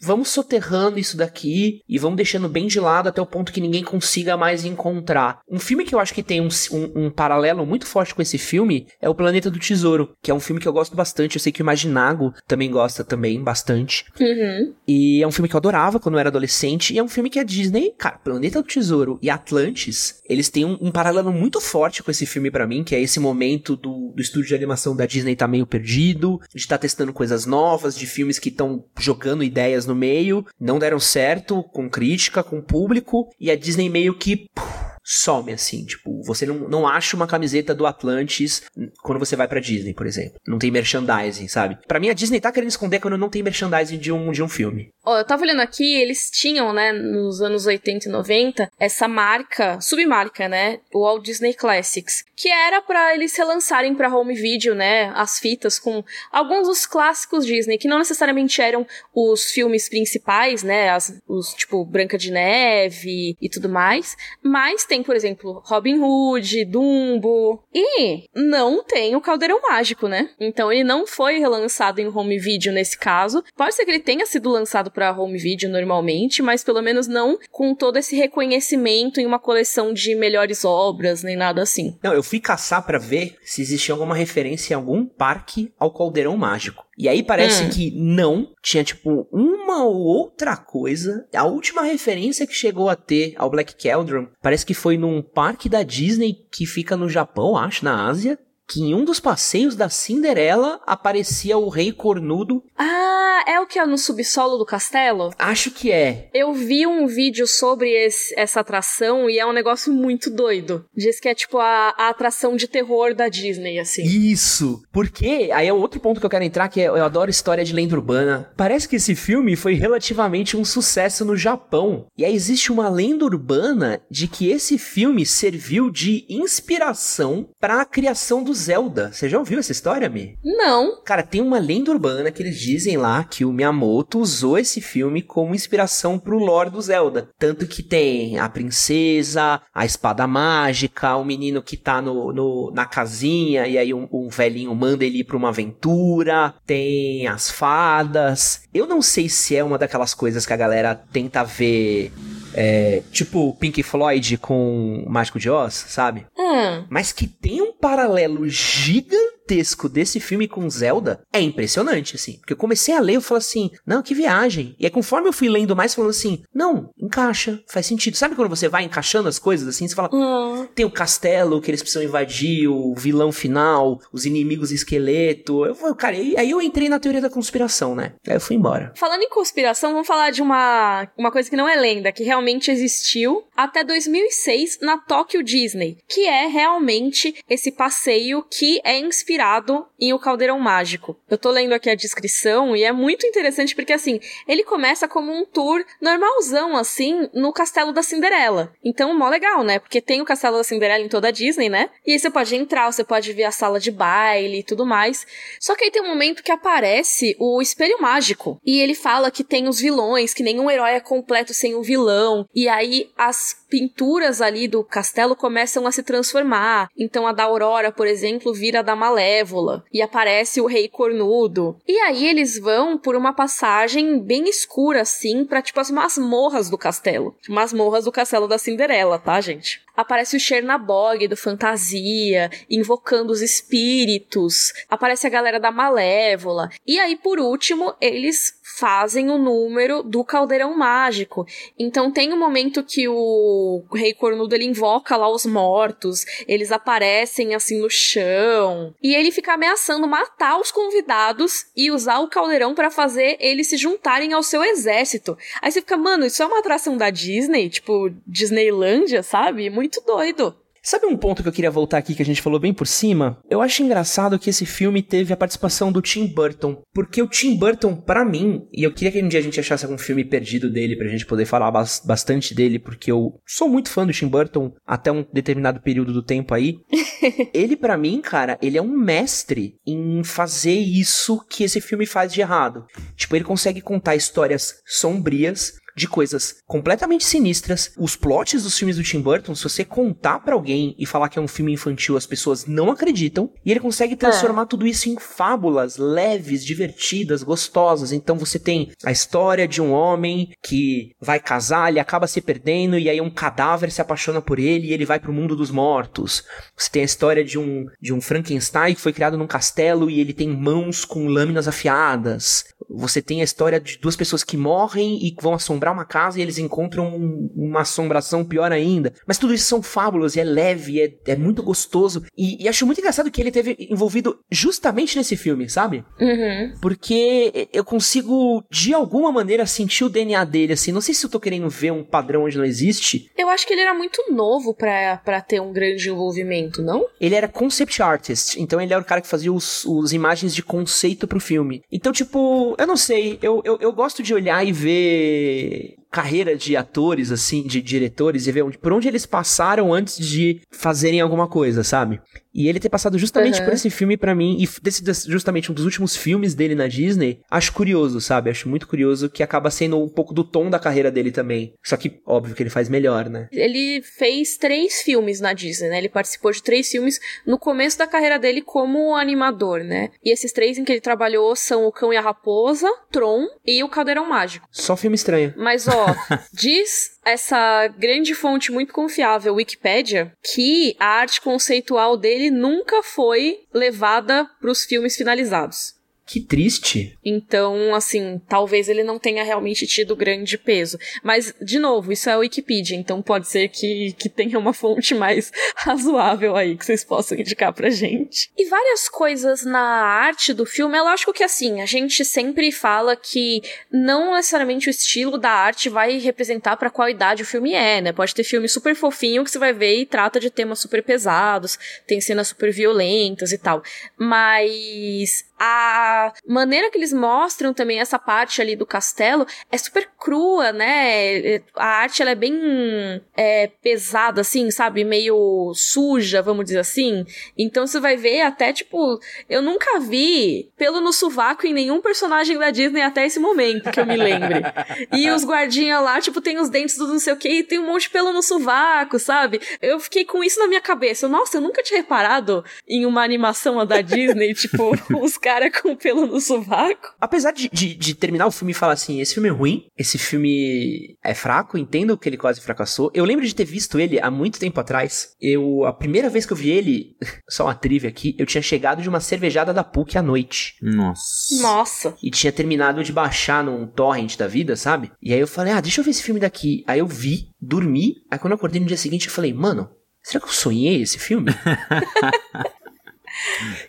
vamos soterrando isso daqui e vamos deixando bem de lado até o ponto que ninguém consiga mais encontrar. Um filme que eu acho que tem um, um, um paralelo muito forte com esse filme é O Planeta do Tesouro, que é um filme que eu gosto bastante. Eu sei que o Imaginago também gosta também bastante. Uhum. E é um filme que eu adorava quando eu era adolescente. E é um filme que a Disney, cara, Planeta do Tesouro e Atlantis, eles têm um, um paralelo muito forte com esse filme para mim, que é esse momento do, do estúdio de animação da Disney tá meio perdido, de estar tá testando coisas novas, de filmes que estão jogando ideias no meio, não deram certo com crítica, com público, e a Disney meio que. Puf, some, assim. Tipo, você não, não acha uma camiseta do Atlantis quando você vai pra Disney, por exemplo. Não tem merchandising, sabe? Para mim, a Disney tá querendo esconder quando não tem merchandising de um, de um filme. Ó, oh, eu tava olhando aqui, eles tinham, né, nos anos 80 e 90, essa marca, submarca, né, o Walt Disney Classics, que era para eles relançarem para home video, né, as fitas com alguns dos clássicos Disney, que não necessariamente eram os filmes principais, né, as, os tipo Branca de Neve e tudo mais, mas tem tem, por exemplo, Robin Hood, Dumbo. E não tem o Caldeirão Mágico, né? Então ele não foi relançado em home video nesse caso. Pode ser que ele tenha sido lançado para home video normalmente, mas pelo menos não com todo esse reconhecimento em uma coleção de melhores obras, nem nada assim. Não, eu fui caçar para ver se existia alguma referência em algum parque ao Caldeirão Mágico. E aí parece hum. que não, tinha tipo uma ou outra coisa. A última referência que chegou a ter ao Black Cauldron parece que foi num parque da Disney que fica no Japão, acho, na Ásia que em um dos passeios da Cinderela aparecia o rei cornudo. Ah, é o que é no subsolo do castelo? Acho que é. Eu vi um vídeo sobre esse, essa atração e é um negócio muito doido. Diz que é tipo a, a, atração de terror da Disney, assim. Isso. Porque, aí é outro ponto que eu quero entrar, que é, eu adoro história de lenda urbana. Parece que esse filme foi relativamente um sucesso no Japão. E aí existe uma lenda urbana de que esse filme serviu de inspiração para a criação do Zelda. Você já ouviu essa história, Mi? Não. Cara, tem uma lenda urbana que eles dizem lá que o Miyamoto usou esse filme como inspiração pro lore do Zelda. Tanto que tem a princesa, a espada mágica, o menino que tá no, no na casinha e aí um, um velhinho manda ele ir pra uma aventura, tem as fadas. Eu não sei se é uma daquelas coisas que a galera tenta ver é, tipo Pink Floyd com Mágico de Oz, sabe? Hum. Mas que tem um paralelo gigante gigantesco desse filme com Zelda é impressionante, assim. Porque eu comecei a ler, eu falo assim, não, que viagem. E aí, conforme eu fui lendo mais, falando assim, não, encaixa, faz sentido. Sabe quando você vai encaixando as coisas assim? Você fala, hum. tem o castelo que eles precisam invadir, o vilão final, os inimigos esqueleto. Eu falei, cara, aí eu entrei na teoria da conspiração, né? Aí eu fui embora. Falando em conspiração, vamos falar de uma, uma coisa que não é lenda, que realmente existiu até 2006 na Tokyo Disney, que é realmente esse passeio que é inspirado inspirado em O Caldeirão Mágico. Eu tô lendo aqui a descrição e é muito interessante porque, assim, ele começa como um tour normalzão, assim, no Castelo da Cinderela. Então, mó legal, né? Porque tem o Castelo da Cinderela em toda a Disney, né? E aí você pode entrar, você pode ver a sala de baile e tudo mais. Só que aí tem um momento que aparece o Espelho Mágico. E ele fala que tem os vilões, que nenhum herói é completo sem o um vilão. E aí as pinturas ali do castelo começam a se transformar. Então a da Aurora, por exemplo, vira a da Malévola e aparece o Rei Cornudo. E aí eles vão por uma passagem bem escura assim para tipo as masmorras do castelo. Masmorras do castelo da Cinderela, tá, gente? Aparece o Chernabog do Fantasia, invocando os espíritos. Aparece a galera da Malévola. E aí, por último, eles fazem o número do caldeirão mágico. Então tem um momento que o Rei Cornudo ele invoca lá os mortos, eles aparecem assim no chão, e ele fica ameaçando matar os convidados e usar o caldeirão para fazer eles se juntarem ao seu exército. Aí você fica, mano, isso é uma atração da Disney, tipo Disneylândia, sabe? Muito doido. Sabe um ponto que eu queria voltar aqui que a gente falou bem por cima? Eu acho engraçado que esse filme teve a participação do Tim Burton, porque o Tim Burton, para mim, e eu queria que um dia a gente achasse algum filme perdido dele pra gente poder falar bastante dele, porque eu sou muito fã do Tim Burton até um determinado período do tempo aí. ele para mim, cara, ele é um mestre em fazer isso que esse filme faz de errado. Tipo, ele consegue contar histórias sombrias de coisas completamente sinistras. Os plots dos filmes do Tim Burton, se você contar para alguém e falar que é um filme infantil, as pessoas não acreditam. E ele consegue transformar é. tudo isso em fábulas leves, divertidas, gostosas. Então você tem a história de um homem que vai casar, ele acaba se perdendo e aí um cadáver se apaixona por ele e ele vai pro mundo dos mortos. Você tem a história de um de um Frankenstein que foi criado num castelo e ele tem mãos com lâminas afiadas. Você tem a história de duas pessoas que morrem e vão assombrar uma casa e eles encontram um, uma assombração pior ainda. Mas tudo isso são fábulas e é leve, é, é muito gostoso. E, e, acho muito engraçado que ele teve envolvido justamente nesse filme, sabe? Uhum. Porque eu consigo, de alguma maneira, sentir o DNA dele, assim. Não sei se eu tô querendo ver um padrão onde não existe. Eu acho que ele era muito novo para ter um grande envolvimento, não? Ele era concept artist, então ele era o cara que fazia os, os imagens de conceito pro filme. Então, tipo, eu não sei, eu, eu, eu gosto de olhar e ver day. Carreira de atores, assim, de diretores, e ver onde, por onde eles passaram antes de fazerem alguma coisa, sabe? E ele ter passado justamente uhum. por esse filme para mim, e desse, justamente um dos últimos filmes dele na Disney, acho curioso, sabe? Acho muito curioso que acaba sendo um pouco do tom da carreira dele também. Só que, óbvio que ele faz melhor, né? Ele fez três filmes na Disney, né? Ele participou de três filmes no começo da carreira dele como animador, né? E esses três em que ele trabalhou são O Cão e a Raposa, Tron e O Caldeirão Mágico. Só filme estranho. Mas, ó, diz essa grande fonte muito confiável, Wikipedia, que a arte conceitual dele nunca foi levada para os filmes finalizados. Que triste. Então, assim, talvez ele não tenha realmente tido grande peso. Mas, de novo, isso é a Wikipedia, então pode ser que, que tenha uma fonte mais razoável aí que vocês possam indicar pra gente. E várias coisas na arte do filme, é lógico que assim, a gente sempre fala que não necessariamente o estilo da arte vai representar para qual idade o filme é, né? Pode ter filme super fofinho que você vai ver e trata de temas super pesados, tem cenas super violentas e tal. Mas a maneira que eles mostram também essa parte ali do castelo é super crua, né? A arte ela é bem é, pesada, assim, sabe? Meio suja, vamos dizer assim. Então você vai ver até, tipo, eu nunca vi pelo no sovaco em nenhum personagem da Disney até esse momento, que eu me lembre. e os guardinhas lá, tipo, tem os dentes do não sei o que e tem um monte de pelo no sovaco, sabe? Eu fiquei com isso na minha cabeça. Nossa, eu nunca tinha reparado em uma animação da Disney, tipo, os cara com pelo no sovaco. Apesar de, de, de, terminar o filme e falar assim, esse filme é ruim, esse filme é fraco, entendo que ele quase fracassou. Eu lembro de ter visto ele há muito tempo atrás. Eu, a primeira vez que eu vi ele, só uma trivia aqui, eu tinha chegado de uma cervejada da PUC à noite. Nossa. Nossa. E tinha terminado de baixar num torrent da vida, sabe? E aí eu falei, ah, deixa eu ver esse filme daqui. Aí eu vi, dormi, aí quando eu acordei no dia seguinte eu falei, mano, será que eu sonhei esse filme?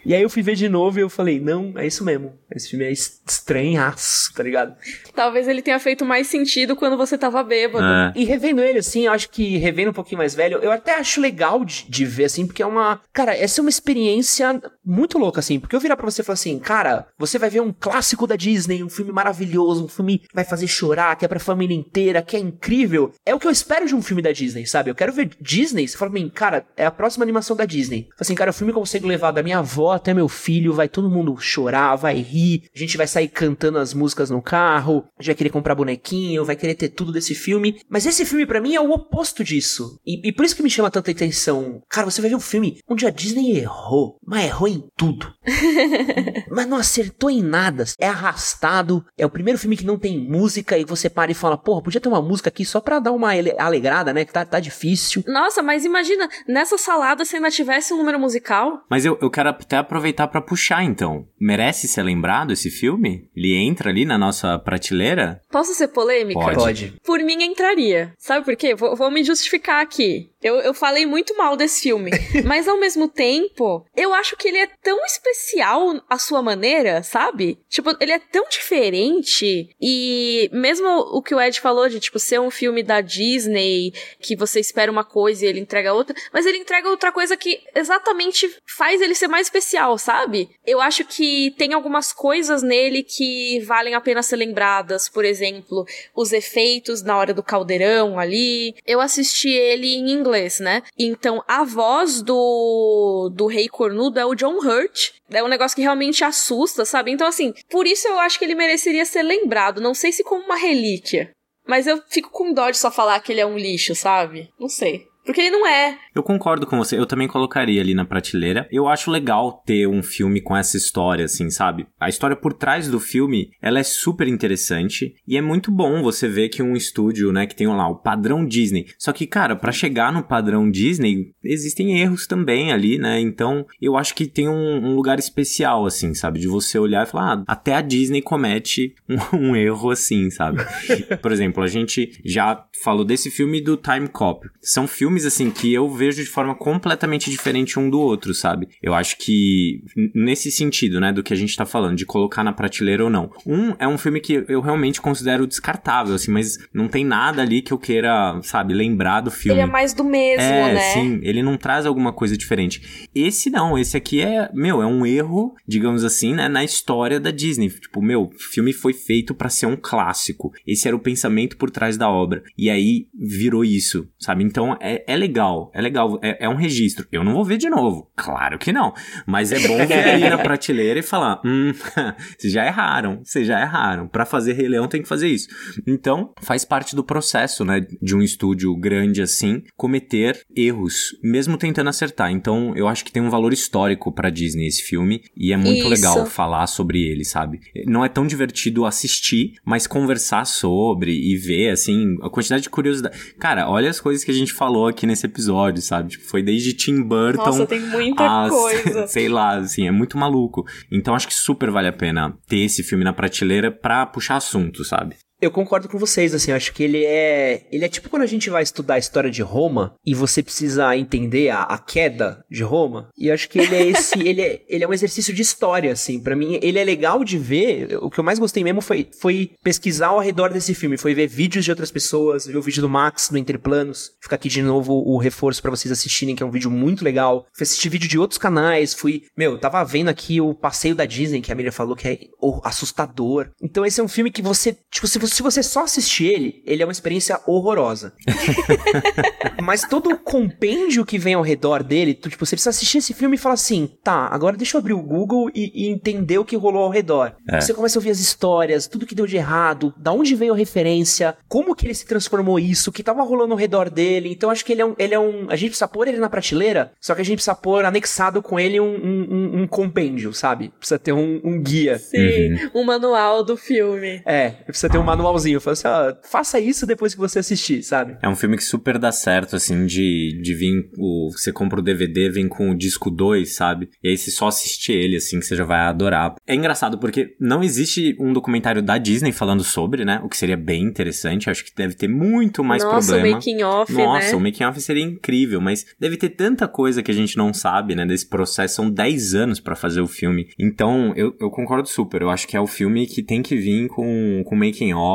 e aí eu fui ver de novo e eu falei, não, é isso mesmo. Esse filme é estranhaço, tá ligado? Talvez ele tenha feito mais sentido quando você tava bêbado. É. E revendo ele, assim, eu acho que revendo um pouquinho mais velho, eu até acho legal de, de, ver, assim, porque é uma. Cara, essa é uma experiência muito louca, assim. Porque eu virar pra você e falar assim, cara, você vai ver um clássico da Disney, um filme maravilhoso, um filme que vai fazer chorar, que é pra família inteira, que é incrível. É o que eu espero de um filme da Disney, sabe? Eu quero ver Disney, você fala pra mim, cara, é a próxima animação da Disney. Assim, cara, o filme que eu consigo levar da minha avó até meu filho, vai todo mundo chorar, vai rir, a gente vai sair cantando as músicas no carro, a gente vai querer comprar bonequinho, vai querer ter tudo desse filme. Mas esse filme para mim é o oposto disso. E, e, por isso que me chama tanta atenção. Cara, você vai ver um filme onde a Disney errou, mas errou em tudo. mas não acertou em nada. É arrastado. É o primeiro filme que não tem música e você para e fala, porra, podia ter uma música aqui só pra dar uma alegrada, né? Que tá, tá difícil. Nossa, mas imagina, nessa salada se ainda tivesse um número musical. Mas eu, eu quero até aproveitar para puxar então. Merece ser lembrado esse filme? Ele entra ali na nossa prateleira? Posso ser polêmica? Pode. Pode. Por mim entraria. Sabe por quê? Vou, vou me justificar aqui. Eu, eu falei muito mal desse filme. mas ao mesmo tempo, eu acho que ele é tão especial à sua maneira, sabe? Tipo, ele é tão diferente. E mesmo o que o Ed falou de, tipo, ser um filme da Disney, que você espera uma coisa e ele entrega outra, mas ele entrega outra coisa que exatamente faz ele ser mais especial, sabe? Eu acho que tem algumas coisas nele que valem a pena ser lembradas. Por exemplo, os efeitos na hora do caldeirão ali. Eu assisti ele em inglês inglês, né? Então a voz do, do Rei Cornudo é o John Hurt. É um negócio que realmente assusta, sabe? Então, assim, por isso eu acho que ele mereceria ser lembrado. Não sei se como uma relíquia, Mas eu fico com dó de só falar que ele é um lixo, sabe? Não sei. Porque ele não é. Eu concordo com você, eu também colocaria ali na prateleira. Eu acho legal ter um filme com essa história, assim, sabe? A história por trás do filme, ela é super interessante e é muito bom você ver que um estúdio, né, que tem lá o padrão Disney. Só que, cara, para chegar no padrão Disney, existem erros também ali, né? Então, eu acho que tem um, um lugar especial, assim, sabe? De você olhar e falar, ah, até a Disney comete um, um erro assim, sabe? por exemplo, a gente já falou desse filme do Time Cop. São filmes filmes, assim, que eu vejo de forma completamente diferente um do outro, sabe? Eu acho que, nesse sentido, né, do que a gente tá falando, de colocar na prateleira ou não. Um é um filme que eu realmente considero descartável, assim, mas não tem nada ali que eu queira, sabe, lembrar do filme. Ele é mais do mesmo, é, né? Sim, ele não traz alguma coisa diferente. Esse não, esse aqui é, meu, é um erro, digamos assim, né, na história da Disney. Tipo, meu, o filme foi feito para ser um clássico. Esse era o pensamento por trás da obra. E aí virou isso, sabe? Então é, é legal, é legal, é, é, um registro. Eu não vou ver de novo, claro que não. Mas é bom ver ali na prateleira e falar: hum, vocês já erraram, vocês já erraram. Para fazer Rei Leão tem que fazer isso. Então, faz parte do processo, né, de um estúdio grande assim, cometer erros, mesmo tentando acertar. Então, eu acho que tem um valor histórico para Disney esse filme e é muito isso. legal falar sobre ele, sabe? Não é tão divertido assistir, mas conversar sobre e ver, assim, a quantidade de curiosidade. Cara, olha as coisas que a gente falou aqui nesse episódio, sabe? Tipo, foi desde Tim Burton. Nossa, tem muita a, coisa. sei lá, assim, é muito maluco. Então acho que super vale a pena ter esse filme na prateleira pra puxar assunto, sabe? Eu concordo com vocês, assim, acho que ele é. Ele é tipo quando a gente vai estudar a história de Roma e você precisa entender a, a queda de Roma. E acho que ele é esse. ele, é, ele é um exercício de história, assim. para mim, ele é legal de ver. O que eu mais gostei mesmo foi, foi pesquisar ao redor desse filme. Foi ver vídeos de outras pessoas, ver o vídeo do Max no Entreplanos. Fica aqui de novo o reforço para vocês assistirem, que é um vídeo muito legal. Fui assistir vídeo de outros canais. Fui. Meu, tava vendo aqui o passeio da Disney, que a Miriam falou que é assustador. Então, esse é um filme que você. Tipo, se você se você só assistir ele, ele é uma experiência horrorosa. Mas todo o compêndio que vem ao redor dele, tu, tipo, você precisa assistir esse filme e falar assim: tá, agora deixa eu abrir o Google e, e entender o que rolou ao redor. É. Você começa a ouvir as histórias, tudo que deu de errado, da onde veio a referência, como que ele se transformou isso, o que tava rolando ao redor dele. Então acho que ele é um. Ele é um a gente precisa pôr ele na prateleira, só que a gente precisa pôr anexado com ele um, um, um compêndio, sabe? Precisa ter um, um guia. Sim, uhum. um manual do filme. É, precisa ter um manualzinho eu falo assim, ó, faça isso depois que você assistir, sabe? É um filme que super dá certo, assim, de, de vir, o, você compra o DVD, vem com o disco 2, sabe? E aí você só assiste ele, assim, que você já vai adorar. É engraçado porque não existe um documentário da Disney falando sobre, né? O que seria bem interessante, acho que deve ter muito mais Nossa, problema. Nossa, o making off, Nossa, né? o making off seria incrível, mas deve ter tanta coisa que a gente não sabe, né, desse processo. São 10 anos para fazer o filme. Então, eu, eu concordo super. Eu acho que é o filme que tem que vir com, com making off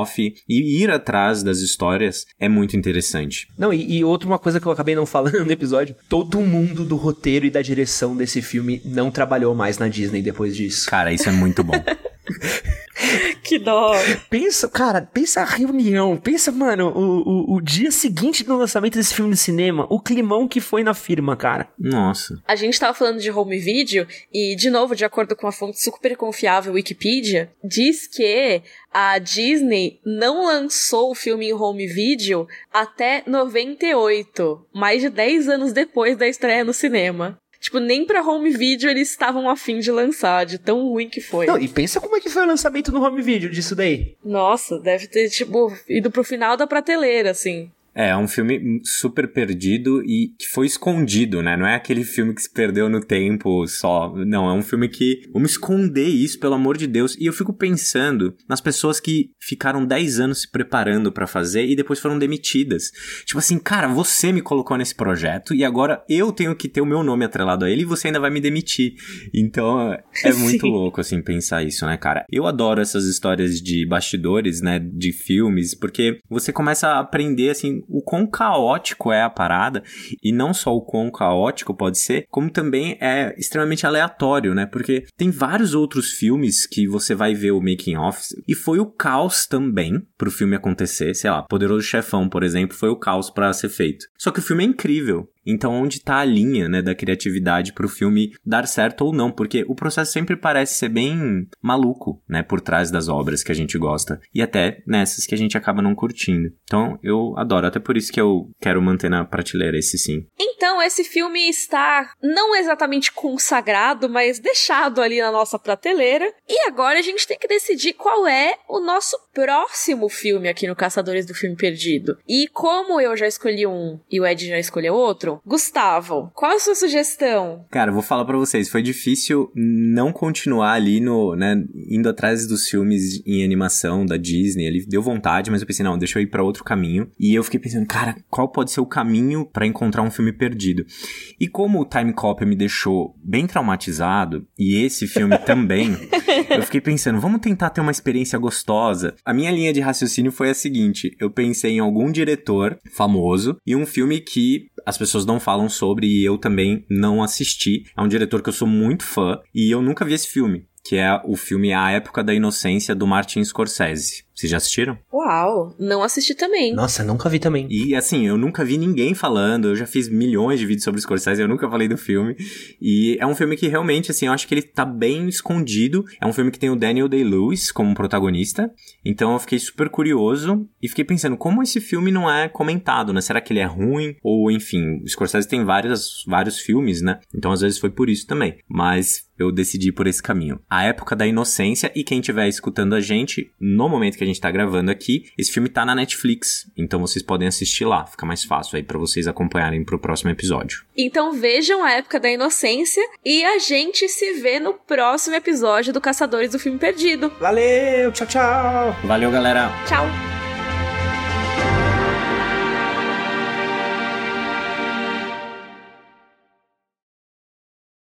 e ir atrás das histórias é muito interessante. Não, e, e outra uma coisa que eu acabei não falando no episódio: todo mundo do roteiro e da direção desse filme não trabalhou mais na Disney depois disso. Cara, isso é muito bom. que dó. Pensa, cara, pensa a reunião. Pensa, mano, o, o, o, dia seguinte do lançamento desse filme no cinema, o climão que foi na firma, cara. Nossa. A gente tava falando de home video e, de novo, de acordo com a fonte super confiável Wikipedia, diz que a Disney não lançou o filme em home video até 98, mais de 10 anos depois da estreia no cinema. Tipo, nem pra home video eles estavam afim de lançar, de tão ruim que foi. Não, e pensa como é que foi o lançamento no home video disso daí. Nossa, deve ter, tipo, ido pro final da prateleira, assim. É, é um filme super perdido e que foi escondido, né? Não é aquele filme que se perdeu no tempo só. Não, é um filme que. Vamos esconder isso, pelo amor de Deus. E eu fico pensando nas pessoas que ficaram 10 anos se preparando para fazer e depois foram demitidas. Tipo assim, cara, você me colocou nesse projeto e agora eu tenho que ter o meu nome atrelado a ele e você ainda vai me demitir. Então é muito louco, assim, pensar isso, né, cara? Eu adoro essas histórias de bastidores, né? De filmes, porque você começa a aprender, assim, o quão caótico é a parada, e não só o quão caótico pode ser, como também é extremamente aleatório, né? Porque tem vários outros filmes que você vai ver o making of e foi o caos também pro filme acontecer, sei lá, Poderoso Chefão, por exemplo, foi o caos para ser feito. Só que o filme é incrível. Então, onde tá a linha, né, da criatividade pro filme dar certo ou não? Porque o processo sempre parece ser bem maluco, né, por trás das obras que a gente gosta. E até nessas que a gente acaba não curtindo. Então, eu adoro. Até por isso que eu quero manter na prateleira esse sim. Então, esse filme está não exatamente consagrado, mas deixado ali na nossa prateleira. E agora a gente tem que decidir qual é o nosso próximo filme aqui no Caçadores do Filme Perdido. E como eu já escolhi um e o Ed já escolheu outro, Gustavo, qual a sua sugestão? Cara, vou falar para vocês, foi difícil não continuar ali no, né, indo atrás dos filmes em animação da Disney, ele deu vontade, mas eu pensei, não, deixa eu ir para outro caminho. E eu fiquei pensando, cara, qual pode ser o caminho para encontrar um filme perdido? E como o Time Cop me deixou bem traumatizado, e esse filme também, eu fiquei pensando, vamos tentar ter uma experiência gostosa. A minha linha de raciocínio foi a seguinte: eu pensei em algum diretor famoso e um filme que as pessoas não falam sobre e eu também não assisti. É um diretor que eu sou muito fã e eu nunca vi esse filme, que é o filme A Época da Inocência do Martin Scorsese. Vocês já assistiram? Uau, não assisti também. Nossa, nunca vi também. E assim, eu nunca vi ninguém falando, eu já fiz milhões de vídeos sobre Scorsese, eu nunca falei do filme. E é um filme que realmente, assim, eu acho que ele tá bem escondido. É um filme que tem o Daniel Day-Lewis como protagonista. Então eu fiquei super curioso e fiquei pensando, como esse filme não é comentado, né? Será que ele é ruim? Ou, enfim, o Scorsese tem vários, vários filmes, né? Então às vezes foi por isso também. Mas eu decidi por esse caminho. A época da inocência e quem estiver escutando a gente, no momento que a gente tá gravando aqui, esse filme tá na Netflix, então vocês podem assistir lá, fica mais fácil aí para vocês acompanharem pro próximo episódio. Então vejam a época da inocência e a gente se vê no próximo episódio do Caçadores do Filme Perdido. Valeu, tchau, tchau. Valeu, galera. Tchau.